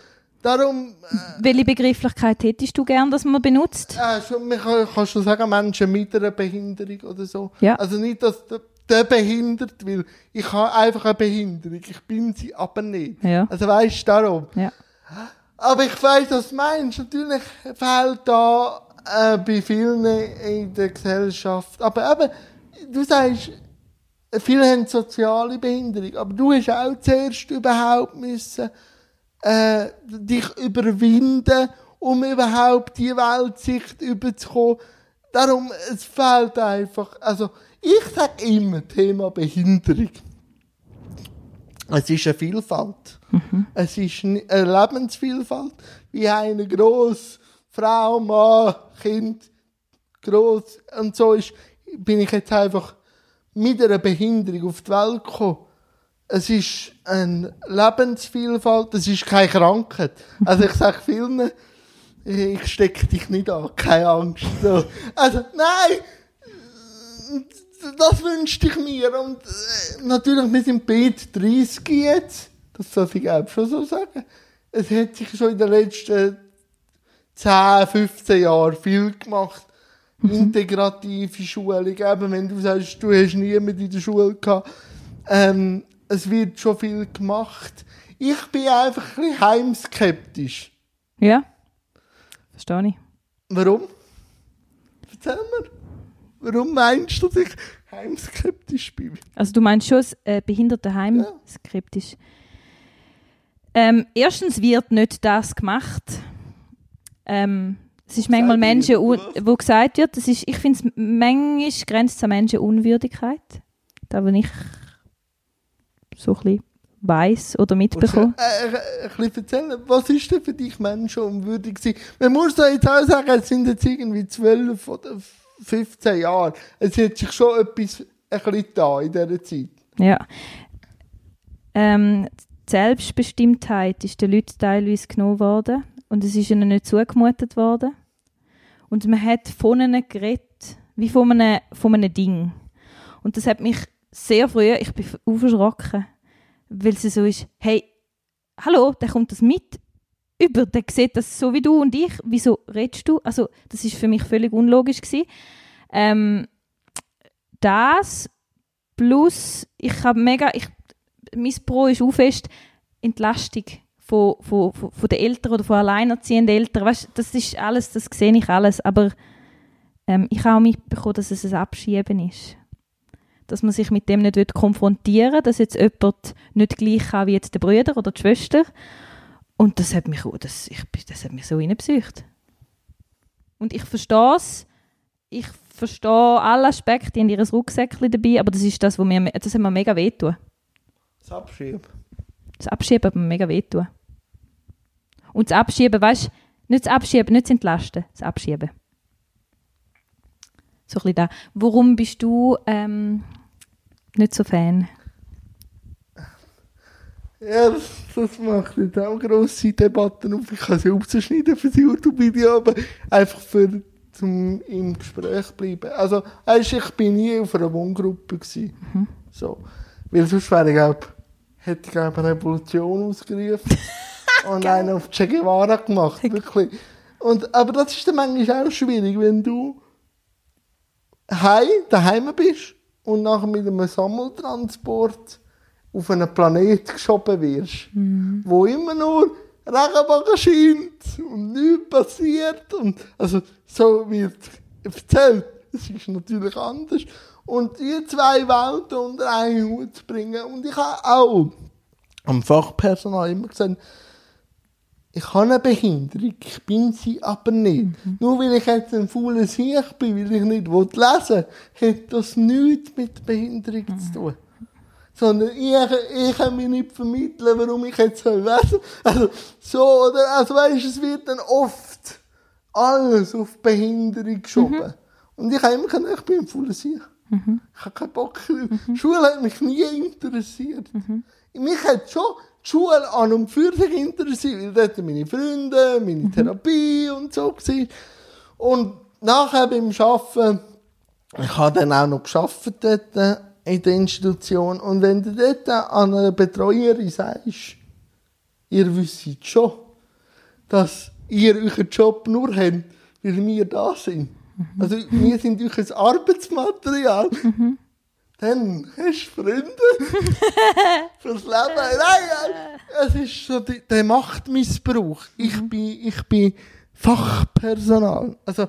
darum, äh, Welche Begrifflichkeit hättest du gern, dass man benutzt? ja, schon, man kann, kann schon sagen, Menschen mit einer Behinderung oder so. Ja. Also nicht, dass der, der behindert, weil ich habe einfach eine Behinderung. Ich bin sie aber nicht. Ja. Also weißt du, darum. Ja. Aber ich weiß, was du meinst. Natürlich fehlt da äh, bei vielen in der Gesellschaft. Aber eben, du sagst, viele haben soziale Behinderung. Aber du hast auch zuerst überhaupt müssen, äh, dich überwinden, um überhaupt die Weltsicht überzukommen. Darum, es fehlt einfach, also, ich sage immer Thema Behinderung. Es ist eine Vielfalt. Es ist eine Lebensvielfalt. Wie eine groß Frau, Mann, Kind, groß und so ist, bin ich jetzt einfach mit einer Behinderung auf die Welt gekommen. Es ist eine Lebensvielfalt, es ist keine Krankheit. Also ich sage vielen, ich stecke dich nicht an, keine Angst. So. Also, nein, das wünschte ich mir. Und äh, natürlich, wir sind beide 30 jetzt. Das darf ich auch schon so sagen. Es hat sich schon in den letzten 10, 15 Jahren viel gemacht. Integrative Schulung, eben wenn du sagst, du hast niemanden in der Schule gehabt. Ähm, es wird schon viel gemacht. Ich bin einfach ein bisschen heimskeptisch. Ja. Verstehe ich. Warum? Erzähl mir. Warum meinst du, dass ich heimskeptisch bin? Also du meinst schon äh, Behindertenheim Ja. skeptisch. Ähm, erstens wird nicht das gemacht. Ähm, es ist manchmal Menschen, wo gesagt wird, das ist, ich finde es manchmal grenzt es an Menschenunwürdigkeit. Da, wo ich so ein weiss oder mitbekomme. Äh, äh, ein bisschen erzählen, was ist denn für dich menschenunwürdig gewesen? Man muss da jetzt auch sagen, es sind jetzt irgendwie 12 oder 15 Jahre. Es hat sich schon etwas ein bisschen da in dieser Zeit. Ja. Ähm, die Selbstbestimmtheit ist den Leuten teilweise genommen worden und es ist ihnen nicht zugemutet worden. Und man hat von ihnen geredet, wie von einem, von einem Ding. Und das hat mich sehr früh, ich bin aufgeschrocken, weil sie so ist, hey, hallo, der kommt das mit über, der sieht das so wie du und ich, wieso redest du? Also das ist für mich völlig unlogisch. Ähm, das plus, ich habe mega, ich, mein Pro ist auch fest Entlastung von, von, von, von den Eltern oder von alleinerziehenden Eltern. Weißt, das ist alles, das sehe ich alles, aber ähm, ich habe auch mitbekommen, dass es ein Abschieben ist. Dass man sich mit dem nicht konfrontieren will, dass jetzt jemand nicht gleich kann wie jetzt der Brüder oder die Schwester. Und das hat mich, auch- das, ich, das hat mich so reingepsycht. Und ich verstehe es. Ich verstehe alle Aspekte in ihrem Rucksäckchen dabei, aber das ist das, was mir, das hat mir mega wehtun. Das Abschieben. Das Abschieben hat mir mega wehtun. Und das Abschieben, weißt du, nicht das Abschieben, nicht das Entlasten, das Abschieben. So ein bisschen da. Warum bist du ähm, nicht so Fan? Ja, das, das macht jetzt auch grosse Debatten auf. Ich kann sie aufzuschneiden für das YouTube-Video, aber einfach für zum im Gespräch bleiben. Also, weißt, ich bin nie auf einer Wohngruppe gewesen. So. Weil sonst wäre ich, glaub, hätte ich, eine Revolution ausgerufen und einen auf Che Guevara gemacht, wirklich. Und, aber das ist dann manchmal auch schwierig, wenn du heim, daheim bist und nachher mit einem Sammeltransport auf einen Planet geschoben wirst, wo immer nur Regenbogen scheint und nichts passiert. Und, also, so wird erzählt. Es ist natürlich anders. Und die zwei Welten unter einen Hut zu bringen. Und ich habe auch am Fachpersonal immer gesagt, ich habe eine Behinderung, ich bin sie aber nicht. Nur weil ich jetzt ein fauler Sieg bin, weil ich nicht lesen will, hat das nichts mit Behinderung zu tun. Sondern ich, ich kann mir nicht vermitteln, warum ich jetzt soll lesen Also, so, oder? Also, weißt, es wird dann oft alles auf Behinderung geschoben. Und ich habe immer gesagt, ich bin ein fauler Sieg. Ich habe keinen Bock. Die Schule hat mich nie interessiert. Mich hat schon die Schule an und für sich interessiert, weil dort meine Freunde, meine Therapie und so war. Und nachher beim Arbeiten, ich habe dann auch noch dort in der Institution. Und wenn du dort an einer Betreuerin sagst, ihr wisst schon, dass ihr euren Job nur habt, weil wir da sind. Also wir sind euer Arbeitsmaterial. Dann hast du Freunde fürs Leben. Nein, es ist so der Machtmissbrauch. Ich bin, ich bin Fachpersonal. Also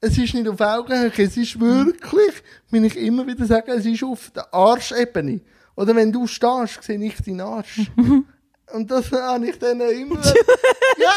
es ist nicht auf Augenhöhe, es ist wirklich, wenn ich immer wieder sage, es ist auf der Arschebene. Oder wenn du stehst, sehe ich deinen Arsch. Und das habe ich dann immer. ja,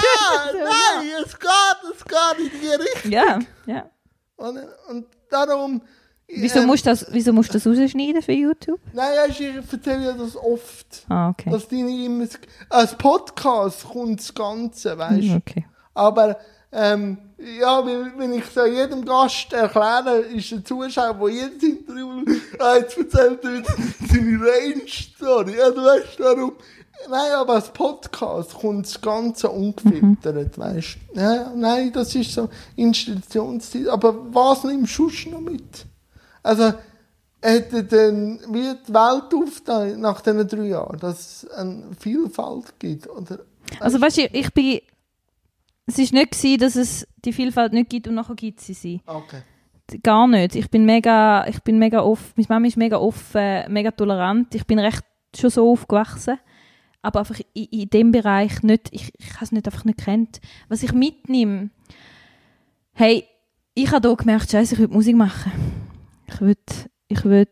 nein, es geht, es geht in die Richtung. Ja, ja. Und, und darum. Wieso ähm, musst du das, wieso musst du das rausschneiden für YouTube? Nein, ich erzähle ja das oft. Ah, okay. Dass die nicht immer. Als Podcast kommt das Ganze, weißt du. Okay. Aber ähm, ja, wenn, ich so jedem Gast erkläre, ist ein Zuschauer, der jedes Interview ah, jetzt erzählt er wieder seine Range-Story. Ja, du weißt warum. Nein, aber als Podcast kommt das Ganze ungefiltert, weißt du. Ja, nein, das ist so Institutionszeit. Aber was nimmst du sonst noch mit? Also, hätte dann wie die Welt aufgeteilt nach diesen drei Jahren, dass es eine Vielfalt gibt? Oder, Also weißt du, ich bin... Es war nicht, gewesen, dass es die Vielfalt nicht gibt und nachher gibt sie sie. okay. Gar nicht. Ich bin mega, ich bin mega offen. Meine Mama ist mega offen, mega tolerant. Ich bin recht schon so aufgewachsen. Aber einfach in, in dem Bereich nicht, ich, ich habe es nicht einfach nicht kennt. Was ich mitnehme, hey, ich habe hier gemerkt, scheiße, ich will Musik machen. Ich will, ich will,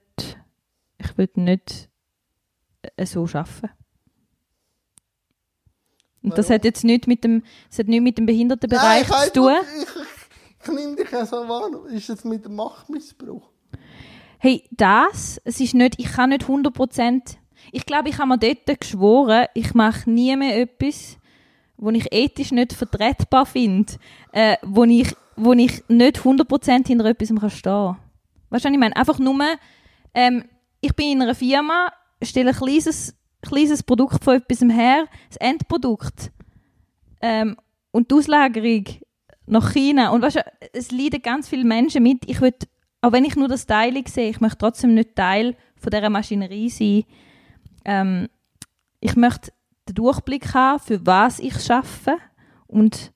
ich will nicht äh, so arbeiten. Und das hat jetzt nicht mit dem, das hat nicht mit dem Nein, Behindertenbereich ich, zu tun. Ich, ich, ich nehme dich ja so wahr. Ist es mit dem Machtmissbrauch? Hey, das, es ist nicht, ich kann nicht 100%, ich glaube, ich habe mir dort geschworen, ich mache nie mehr etwas, wo ich ethisch nicht vertretbar finde, äh, wo, ich, wo ich nicht 100% hinter etwas kann stehen Weißt du, was ich meine? Einfach nur, ähm, ich bin in einer Firma, stelle ein kleines, kleines Produkt von etwas her, das Endprodukt ähm, und die Auslagerung nach China. Und weißt du, es leiden ganz viele Menschen mit. Ich will, auch wenn ich nur das Teil sehe, ich möchte trotzdem nicht Teil von dieser Maschinerie sein. Ähm, ich möchte den Durchblick haben, für was ich schaffe. Und,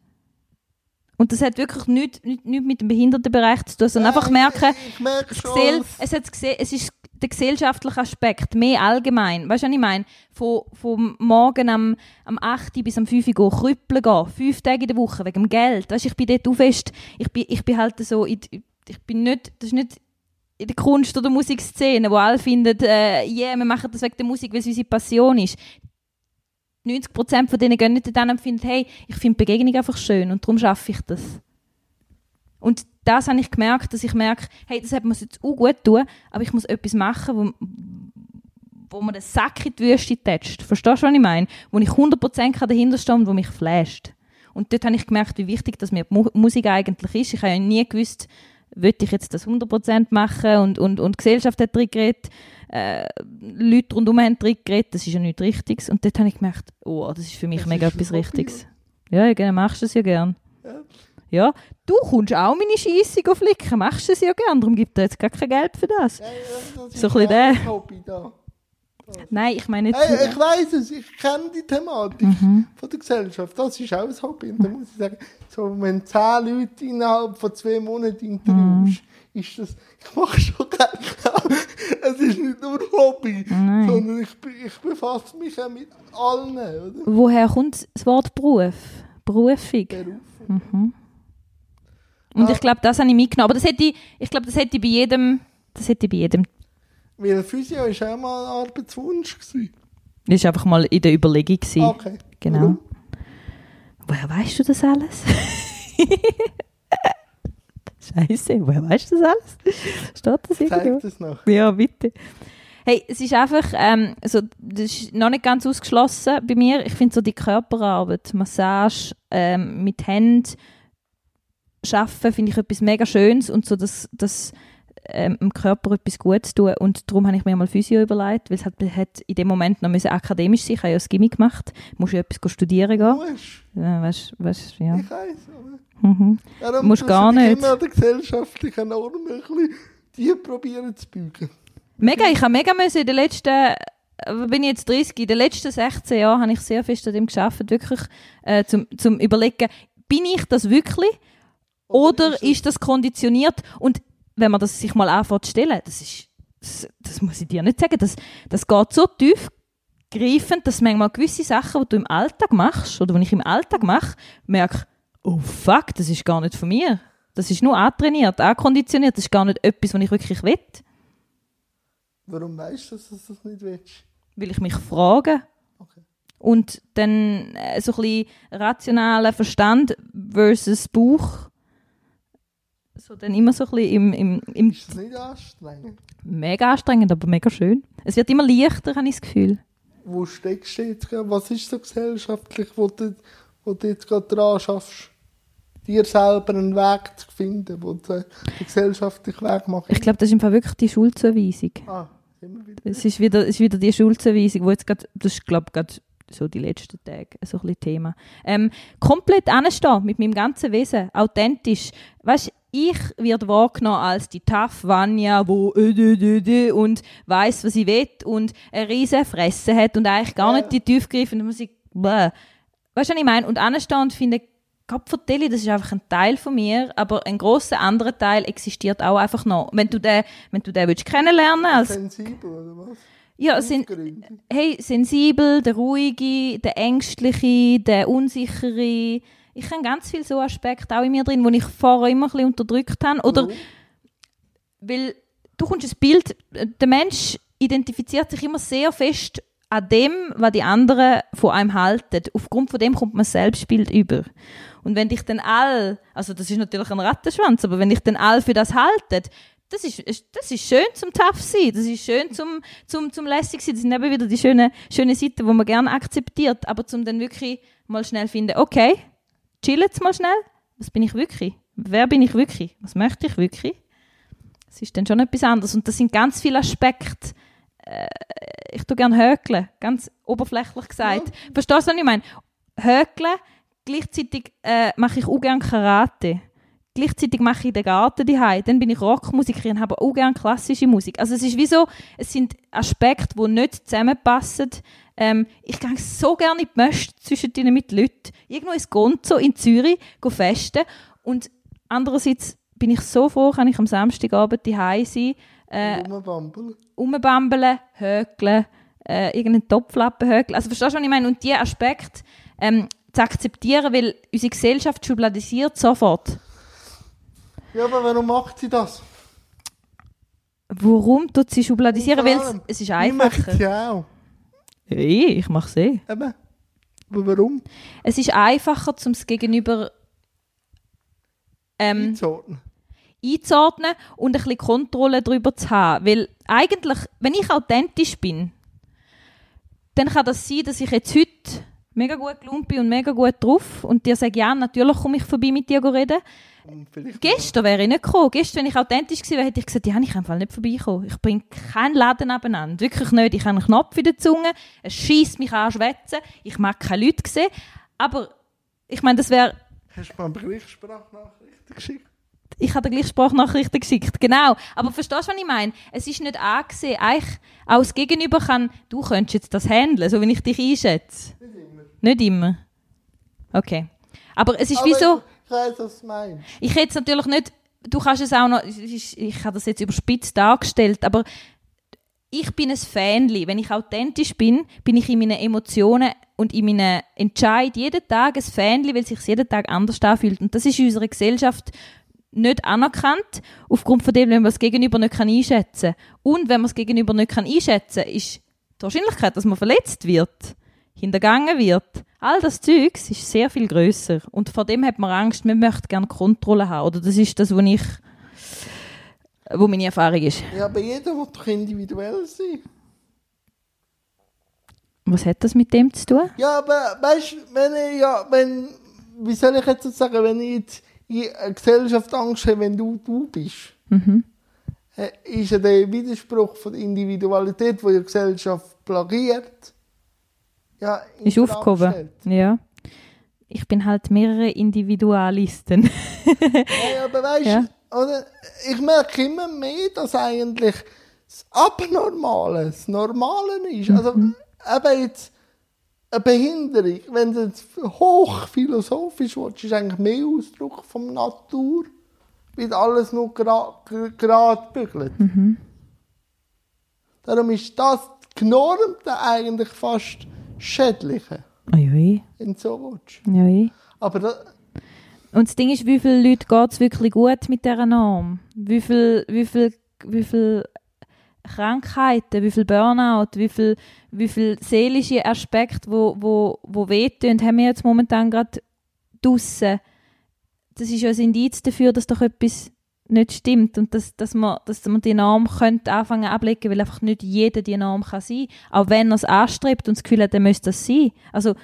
und das hat wirklich nichts nicht, nicht mit dem Behindertenbereich zu tun, sondern einfach merken, Ich, ich. Gesell, es, hat gesehen, es ist der gesellschaftliche Aspekt, mehr allgemein. Weißt du, was ich meine? Von, vom Morgen am, am 8 Uhr bis am 5 Uhr gehen, krüppeln gehen, fünf Tage in der Woche, wegen dem Geld. Weißt du, ich bin dort fest, ich bin, ich bin halt so, in, ich bin nicht, das ist nicht in der Kunst- oder Musikszene, wo alle finden, äh, yeah, wir machen das wegen der Musik, weil es unsere Passion ist. 90% von denen gehen dann und hey, ich finde Begegnung einfach schön und darum schaffe ich das. Und das habe ich gemerkt, dass ich merke, hey, das hat mir jetzt auch gut tun, aber ich muss etwas machen, wo, wo mir den Sack in die Wüste tätscht. Verstehst du, was ich meine? Wo ich 100% kann dahinter stehen und wo mich flasht. Und dort habe ich gemerkt, wie wichtig dass mir Musik eigentlich ist. Ich habe ja nie gewusst, würde ich jetzt das 100% machen und, und, und die Gesellschaft hat drin geredet, äh, Leute rundherum haben drin geredet, das ist ja nichts Richtiges. Und dort habe ich gemerkt, oh, das ist für mich Das mega etwas Richtiges. Ja, ja, gerne, machst du es ja gern. Ja. Ja, du kommst auch meine Scheisse flicken, machst du es ja gern, darum gibt er jetzt gar kein Geld für das. Ja, das So ein bisschen der. Nein, ich meine jetzt... Hey, ich weiß es, ich kenne die Thematik Mhm. von der Gesellschaft. Das ist auch ein Hobby. Und da muss ich sagen, so, wenn zehn Leute innerhalb von zwei Monaten interviewst, Mhm. ist das, ich mache schon gerne. es ist nicht nur Hobby, Nein. sondern ich, ich befasse mich auch mit allen, oder? Woher kommt das Wort Beruf? Berufung. Beruf. Und Ah. ich glaube, das habe ich mitgenommen. Aber das hätte ich, ich glaube, das hätte ich bei jedem, das hätte ich bei jedem. Weil Physio war auch mal ein Arbeitswunsch. Gewesen. Das war einfach mal in der Überlegung. Gewesen. Okay. Genau. Warum? Woher weißt du das alles? Scheiße, woher weißt du das alles? Steht das irgendwo? Zeig das noch. Ja, bitte. Hey, es ist einfach, ähm, so, das ist noch nicht ganz ausgeschlossen bei mir. Ich finde so die Körperarbeit, Massage, ähm, mit Händen, Schaffen finde ich etwas mega Schönes und so, dass, dass ähm, dem Körper etwas Gutes tun. Und darum habe ich mir mal Physio überlegt, weil es hat, hat in dem Moment noch müssen akademisch sein. Ich habe ja das Gimmick gemacht. Musst ja etwas studieren gehen. Du musst. Ja, weißt, weißt, ja. Ich weiß, aber... Mhm. Darum Musst gar du nicht. immer der gesellschaftlichen Norm ein bisschen die probieren zu bügen. Mega, ich habe mega müssen in den letzten, äh, bin ich jetzt 30, in den letzten 16 Jahren habe ich sehr fest an dem geschafft, wirklich äh, zum, zum überlegen, bin ich das wirklich oder, ist, das konditioniert? Und wenn man das sich mal anfängt zu stellen, das ist, das, das muss ich dir nicht sagen, das, das geht so tief greifend, dass manchmal gewisse Sachen, die du im Alltag machst oder die ich im Alltag mache, merke, oh fuck, das ist gar nicht von mir. Das ist nur antrainiert, ankonditioniert, das ist gar nicht etwas, was ich wirklich will. Warum weißt du, dass du das nicht willst? will ich mich fragen. Okay. Und dann äh, so ein bisschen rationaler Verstand versus Bauch. So dann immer so ein bisschen im, im, im Ist das nicht anstrengend? mega anstrengend, aber mega schön. Es wird immer leichter, habe ich das Gefühl. Wo steckst du jetzt gerade? Was ist so gesellschaftlich, wo du, wo du jetzt gerade dran schaffst? dir selber einen Weg zu finden, wo du den gesellschaftlichen Weg machst. Ich glaube, das ist im Fall wirklich die Schulzuweisung. Ah, immer wieder. Es ist wieder, es ist wieder die Schulzuweisung, wo jetzt grad, das ist, glaube ich, so die letzten Tage so ein Thema. Ähm, komplett anstehen mit meinem ganzen Wesen, authentisch. Weißt, ich werde wahrgenommen als die tough Vanya, wo und weiß, was sie will und eine riesige Fresse hat und eigentlich gar Ja. nicht die tiefgreifende Musik. Bäh. Weißt du, was ich meine? Und anstehen und finde, Gott vertelle, das ist einfach ein Teil von mir, aber ein großer anderer Teil existiert auch einfach noch. Wenn du den, wenn du den willst kennenlernen als Sensibel, oder was? ja, Gründe. hey, sensibel, der ruhige, der ängstliche, der unsichere. Ich habe ganz viele so Aspekte auch in mir drin, die ich vorher immer ein bisschen unterdrückt habe. Oder Warum? weil du kommst ein Bild, der Mensch identifiziert sich immer sehr fest an dem, was die anderen von einem halten. Aufgrund von dem kommt man Selbstbild über. Und wenn dich dann all, also das ist natürlich ein Rattenschwanz, aber wenn dich dann all für das halten, das ist, das ist schön zum tough sein, das ist schön zum, zum, zum lässig sein, das sind eben wieder die schönen, schönen Seiten, die man gerne akzeptiert, aber zum dann wirklich mal schnell finden, okay, chill jetzt mal schnell, was bin ich wirklich? Wer bin ich wirklich? Was möchte ich wirklich? Es ist dann schon etwas anderes. Und das sind ganz viele Aspekte. Äh, ich tue gerne hökeln, ganz oberflächlich gesagt. Verstehst du, was ich meine? Hökeln, gleichzeitig äh, mache ich auch gerne Karate. Gleichzeitig mache ich den Garten daheim. Dann bin ich Rockmusikerin, habe auch gerne klassische Musik. Also es ist wie so, es sind Aspekte, die nicht zusammenpassen. Ähm, ich gehe so gerne in die Möste zwischen denen mit Leuten. Irgendwo ins Gonzo in Zürich, go festen. Und andererseits bin ich so froh, kann ich am Samstagabend daheim sein, äh, Rumbambeln. rumbambeln, hökeln, äh, irgendeinen Topflappen hökeln. Also verstehst du, was ich meine? Und diese Aspekte ähm, zu akzeptieren, weil unsere Gesellschaft schubladisiert sofort. Ja, aber warum macht sie das? Warum tut sie schubladisieren? Weil es, ist Ich möchte einfacher. sie auch. Hey, ich mache es eh. Eben. Aber warum? Es ist einfacher, um es gegenüber ähm, Einzuordnen. einzuordnen und ein bisschen Kontrolle darüber zu haben. Weil eigentlich, wenn ich authentisch bin, dann kann das sein, dass ich jetzt heute mega gut gelaunt bin und mega gut drauf und dir sage, ja, natürlich komme ich vorbei mit dir reden. Und vielleicht Gestern wäre ich nicht gekommen. Gestern, wenn ich authentisch gewesen wäre, hätte ich gesagt, ja, ich kann nicht vorbeikommen. Ich bringe keinen Laden nebeneinander. Wirklich nicht. Ich habe einen Knopf in der Zunge, es schießt mich an, schwätzen. Ich mag keine Leute sehen. Aber, ich meine, das wäre hast du mal eine Berichtssprachnachricht geschickt. ich habe dir gleich Sprachnachrichten geschickt, genau. Aber verstehst du, was ich meine? Es ist nicht angesehen, eigentlich auch das Gegenüber kann, du könntest jetzt das handeln, so wie ich dich einschätze. Nicht immer. Nicht immer. Okay. Aber es ist wie Aber so, Ich weiss, was du meinst. ich hätte es natürlich nicht, du kannst es auch noch, es ist- ich habe das jetzt überspitzt dargestellt, aber ich bin ein Fanli. Wenn ich authentisch bin, bin ich in meinen Emotionen und in meinen Entscheid jeden Tag ein Fanli, weil sich jeden Tag anders anfühlt. Und das ist in unserer Gesellschaft nicht anerkannt, aufgrund von dem, wenn man das Gegenüber nicht einschätzen kann. Und wenn man das Gegenüber nicht einschätzen kann, ist die Wahrscheinlichkeit, dass man verletzt wird, hintergangen wird, all das Zeugs ist sehr viel größer Und vor dem hat man Angst, man möchte gerne Kontrolle haben. Oder das ist das, was ich, wo meine Erfahrung ist. Ja, aber jeder will doch individuell sein. Was hat das mit dem zu tun? Ja, aber weißt du, wenn ich ja, wenn, wie soll ich jetzt sagen, wenn ich jetzt in einer Gesellschaft Angst habe, wenn du du bist, Mhm. äh, ist ja der Widerspruch von der Individualität, die die Gesellschaft plagiert, ja, Ist aufgehoben. Ja. Ich bin halt mehrere Individualisten. Ja, aber weißt du, Ja. ich merke immer mehr, dass eigentlich das Abnormale das Normale ist. Also, Mhm. eben jetzt eine Behinderung, wenn du jetzt hochphilosophisch willst, ist eigentlich mehr Ausdruck von Natur, weil alles nur gerade bügelt. Mhm. Darum ist das Genormte eigentlich fast Schädliche, wenn du so willst. Aber da, Und das Ding ist, wie viele Leute geht es wirklich gut mit dieser Norm? Wie viel, wie viel, wie viel Krankheiten, wie viel Burnout, wie viel, wie viel seelische Aspekte, wo, wo, wo wehtun, haben wir jetzt momentan gerade draussen. Das ist ja ein Indiz dafür, dass doch etwas nicht stimmt und dass, dass, man, dass man die Norm könnte anfangen ablegen, weil einfach nicht jeder die Norm kann sein. Auch wenn er es anstrebt und das Gefühl hat, er müsste das sein. Also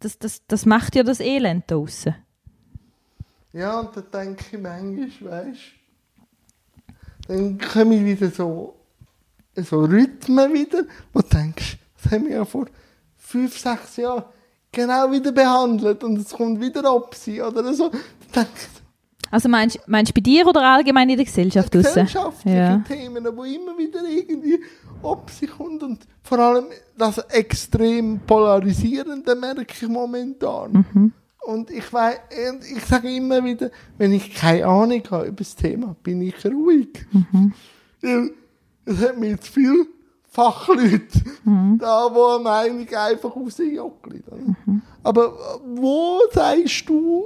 das, das, das macht ja das Elend draussen. Ja, und dann denke ich manchmal, weißt dann kommen ich wieder so, so Rhythmen wieder, wo du denkst, das haben wir ja vor fünf, sechs Jahren genau wieder behandelt und es kommt wieder ab oder so. Dann denke ich, Also meinst meinst du bei dir oder allgemein in der Gesellschaft draussen? gesellschaftliche Ja. Themen, wo immer wieder irgendwie ob sie kommt und vor allem das extrem polarisierende merke ich momentan. Mhm. Und ich weiß, ich sage immer wieder, wenn ich keine Ahnung habe über das Thema, bin ich ruhig. Mhm. Es hat mir zu viel Fachleute Mhm. da, wo eine Meinung einfach rausjockeln. oder? Aber äh, wo sagst du,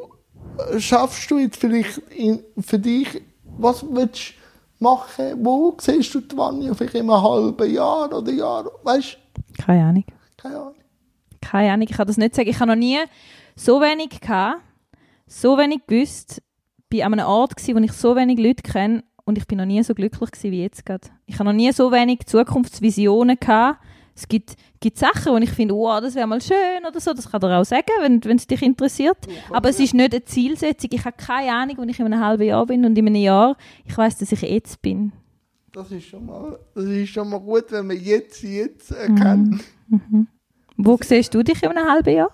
schaffst du jetzt vielleicht in, für dich, was willst du machen? Wo siehst du die Vanja vielleicht in einem halben Jahr oder Jahr? Weißt? Keine Ahnung. Keine Ahnung. Keine Ahnung, ich kann das nicht sagen. Ich habe noch nie so wenig gehabt, so wenig gewusst, bei einem Ort gsi, wo ich so wenig Leute kenne und ich bin noch nie so glücklich gsi wie jetzt gerade. Ich habe noch nie so wenig Zukunftsvisionen gehabt. Es gibt, gibt Sachen, wo ich finde, wow, das wäre mal schön oder so. Das kann dir auch sagen, wenn wenn es dich interessiert. Aber es ist nicht eine Zielsetzung. Ich habe keine Ahnung, wo ich in einem halben Jahr bin und in einem Jahr. Ich weiß, dass ich jetzt bin. Das ist schon mal, das ist schon mal gut, wenn man jetzt, jetzt erkennt. Wo siehst du dich in einem halben Jahr?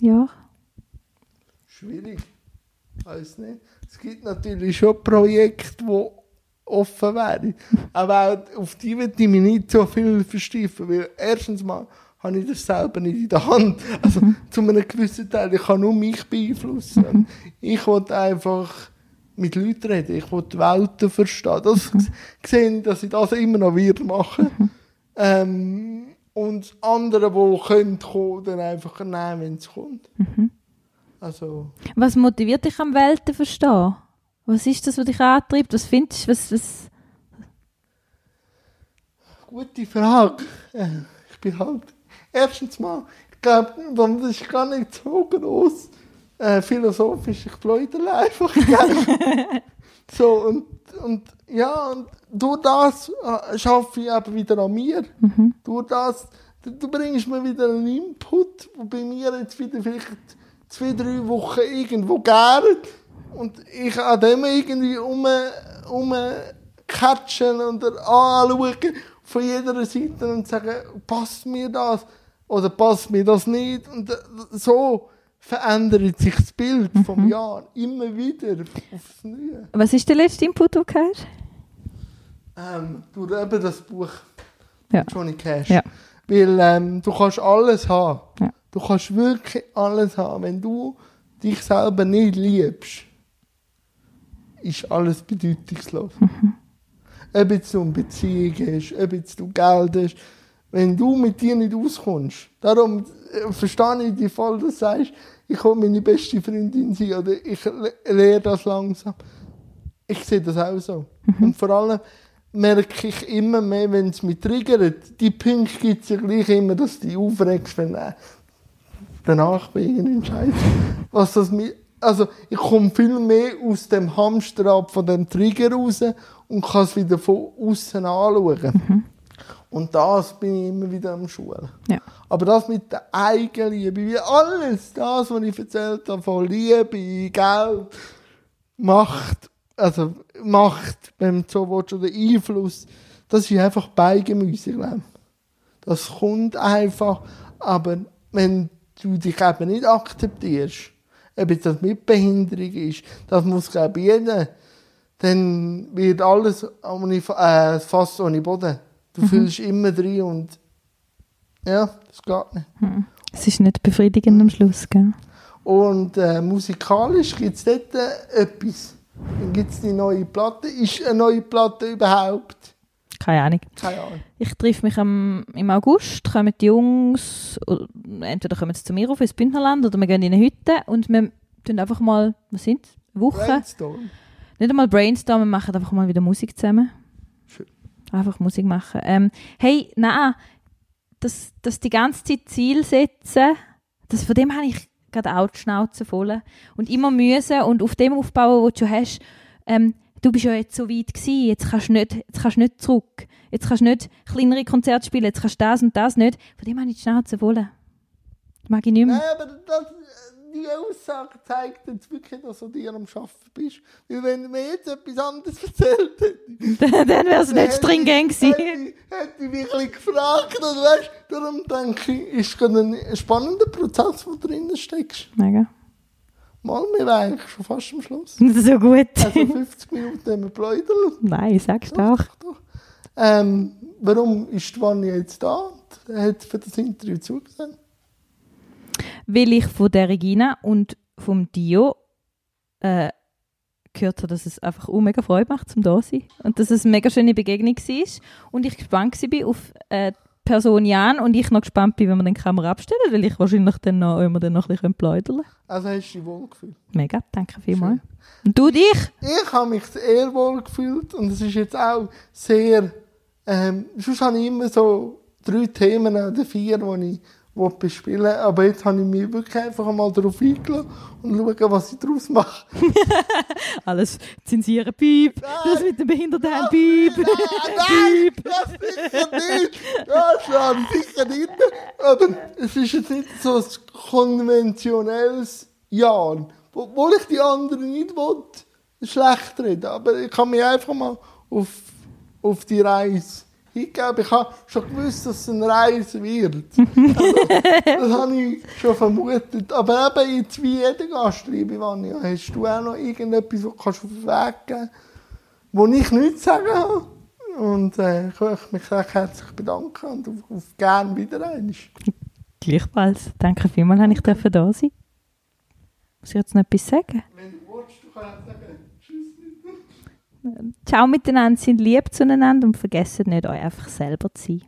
Ja. Schwierig. Weiß nicht. Es gibt natürlich schon Projekte, die offen wären. Aber auch auf die würde ich mich nicht so viel versteifen, weil erstens mal habe ich das selber nicht in der Hand. Also zu einem gewissen Teil, ich kann nur mich beeinflussen. Und Ich wollte einfach mit Leuten reden, ich wollte die Welt verstehen. Das gesehen, dass ich das immer noch wieder machen. Ähm, und andere, die können kommen, dann einfach nehmen, wenn es kommt. Also, Was motiviert dich am Welten verstehen? Was ist das, was dich antreibt? Was findest du? Was, was? gute Frage. Ich bin halt, erstens mal, ich glaube, das ist gar nicht so groß äh, philosophisch. Ich bläudere einfach. so, und, und ja, und durch das äh, schaffe ich eben wieder an mir. Durch das, du, bringst mir wieder einen Input, wo bei mir jetzt wieder vielleicht zwei, drei Wochen irgendwo gärt. Und ich an dem irgendwie um, um catchen und anschauen von jeder Seite und sagen, passt mir das oder passt mir das nicht. Und äh, so verändert sich das Bild vom Jahr immer wieder aufs Neue. Was ist der letzte Input, den du hast? Ähm, durch eben das Buch Ja. Johnny Cash. Ja. Weil ähm, du kannst alles haben. Ja. Du kannst wirklich alles haben. Wenn du dich selber nicht liebst, ist alles bedeutungslos. Mhm. Ob jetzt du eine Beziehung hast, ob jetzt du Geld hast, wenn du mit dir nicht auskommst. Darum äh, verstehe ich dich voll, dass du sagst, ich will meine beste Freundin sein oder ich le- lerne das langsam. Ich sehe das auch so. Und vor allem merke ich immer mehr, wenn es mich triggert, die Punkte gibt es ja gleich immer, dass du dich aufregst, wenn äh, danach bin ich entscheiden. Was das mir, also ich komme viel mehr aus dem Hamsterrad von dem Trigger raus und kann es wieder von außen anschauen. Und das bin ich immer wieder am Schulen. Ja. Aber das mit der Eigenliebe, wie alles, das, was ich erzählt habe, von Liebe, Geld, Macht, also Macht, wenn du so willst, oder Einfluss, das ist einfach Beigemüse, glaube. Das kommt einfach, aber wenn du dich eben nicht akzeptierst, ob jetzt das mit Behinderung ist, das muss, glaube jeder, dann wird alles ohne, äh, fast ohne Boden. Du fühlst immer drin und ja, das geht nicht. Es ist nicht befriedigend am Schluss, gell? Und äh, musikalisch gibt es dort äh, etwas. Dann gibt es die neue Platte. Ist eine neue Platte überhaupt? Keine Ahnung. Keine Ahnung. Ich treffe mich am, im August, kommen die Jungs, oder entweder kommen sie zu mir auf ins Bündnerland oder wir gehen in eine Hütte und wir tun einfach mal, was sind Eine Woche? Brainstorm. Nicht einmal brainstormen, wir machen einfach mal wieder Musik zusammen. Schön. Einfach Musik machen. Ähm, hey, nein, das, das die ganze Zeit Ziel setzen, das, von dem habe ich gerade auch die Schnauze voll. Und immer müssen und auf dem aufbauen, was du schon hast, ähm, du bist ja jetzt so weit gewesen, jetzt kannst du nicht, jetzt kannst du nicht zurück. Jetzt kannst du nicht kleinere Konzerte spielen, jetzt kannst du das und das nicht. Von dem habe ich die Schnauze. Das mag ich nicht mehr. Nein, aber das, die Aussage zeigt jetzt wirklich, dass du dir am Arbeiten bist. Weil wenn du mir jetzt etwas anderes erzählt hättest, dann wäre es nicht hätte ich- stringent Hätte, gewesen. ich- hätte ich wirklich gefragt. Und weißt, darum denke ich, ist ein spannender Prozess, wo du drin steckst. Mega. Mal, wir wären eigentlich schon fast am Schluss. So gut. Also 50 Minuten haben wir pläudern. Nein, sagst du auch. Ähm, warum ist die Vanja jetzt da? und Hat für das Interview zugesehen? Weil ich von der Regina und vom Dio äh, gehört habe, dass es einfach auch mega Freude macht, zum da zu sein. Und dass es eine mega schöne Begegnung war. Und ich gespannt war auf äh, Person Jan und ich noch gespannt bin, wenn wir den Kamera abstellen, weil ich wahrscheinlich dann noch, wenn wir dann noch ein bisschen können. Also hast du dich wohl gefühlt? Mega, danke vielmals. Und du dich? Ich habe mich sehr wohl gefühlt und es ist jetzt auch sehr. Ähm, sonst habe ich immer so drei Themen oder vier, die ich bespielen will. Aber jetzt habe ich mich wirklich einfach einmal darauf eingelassen und schauen, was ich daraus mache. Alles zensieren, piep. Das mit dem Behinderten, piep. Nein, das sicher nicht. Das schlage ich sicher nicht. Aber es ist jetzt nicht so ein konventionelles Jahr. Obwohl ich die anderen nicht will, schlecht reden Aber ich kann mich einfach mal auf, auf die Reise hingeben. Ich habe schon gewusst, dass es eine Reise wird. Also, das habe ich schon vermutet. Aber eben jetzt wie jeder Gast, liebe Vanja, hast du auch noch irgendetwas, was kannst du auf den Weg geben wo ich nichts sagen habe. Und äh, ich möchte mich recht herzlich bedanken und auf, auf gern wieder einmal. Gleichfalls. Danke vielmals, dass ich da sein Muss ich jetzt noch etwas sagen? Wenn du willst, du kannst sagen. Ciao miteinander, sind lieb zueinander und vergesst nicht, euch einfach selber zu sein.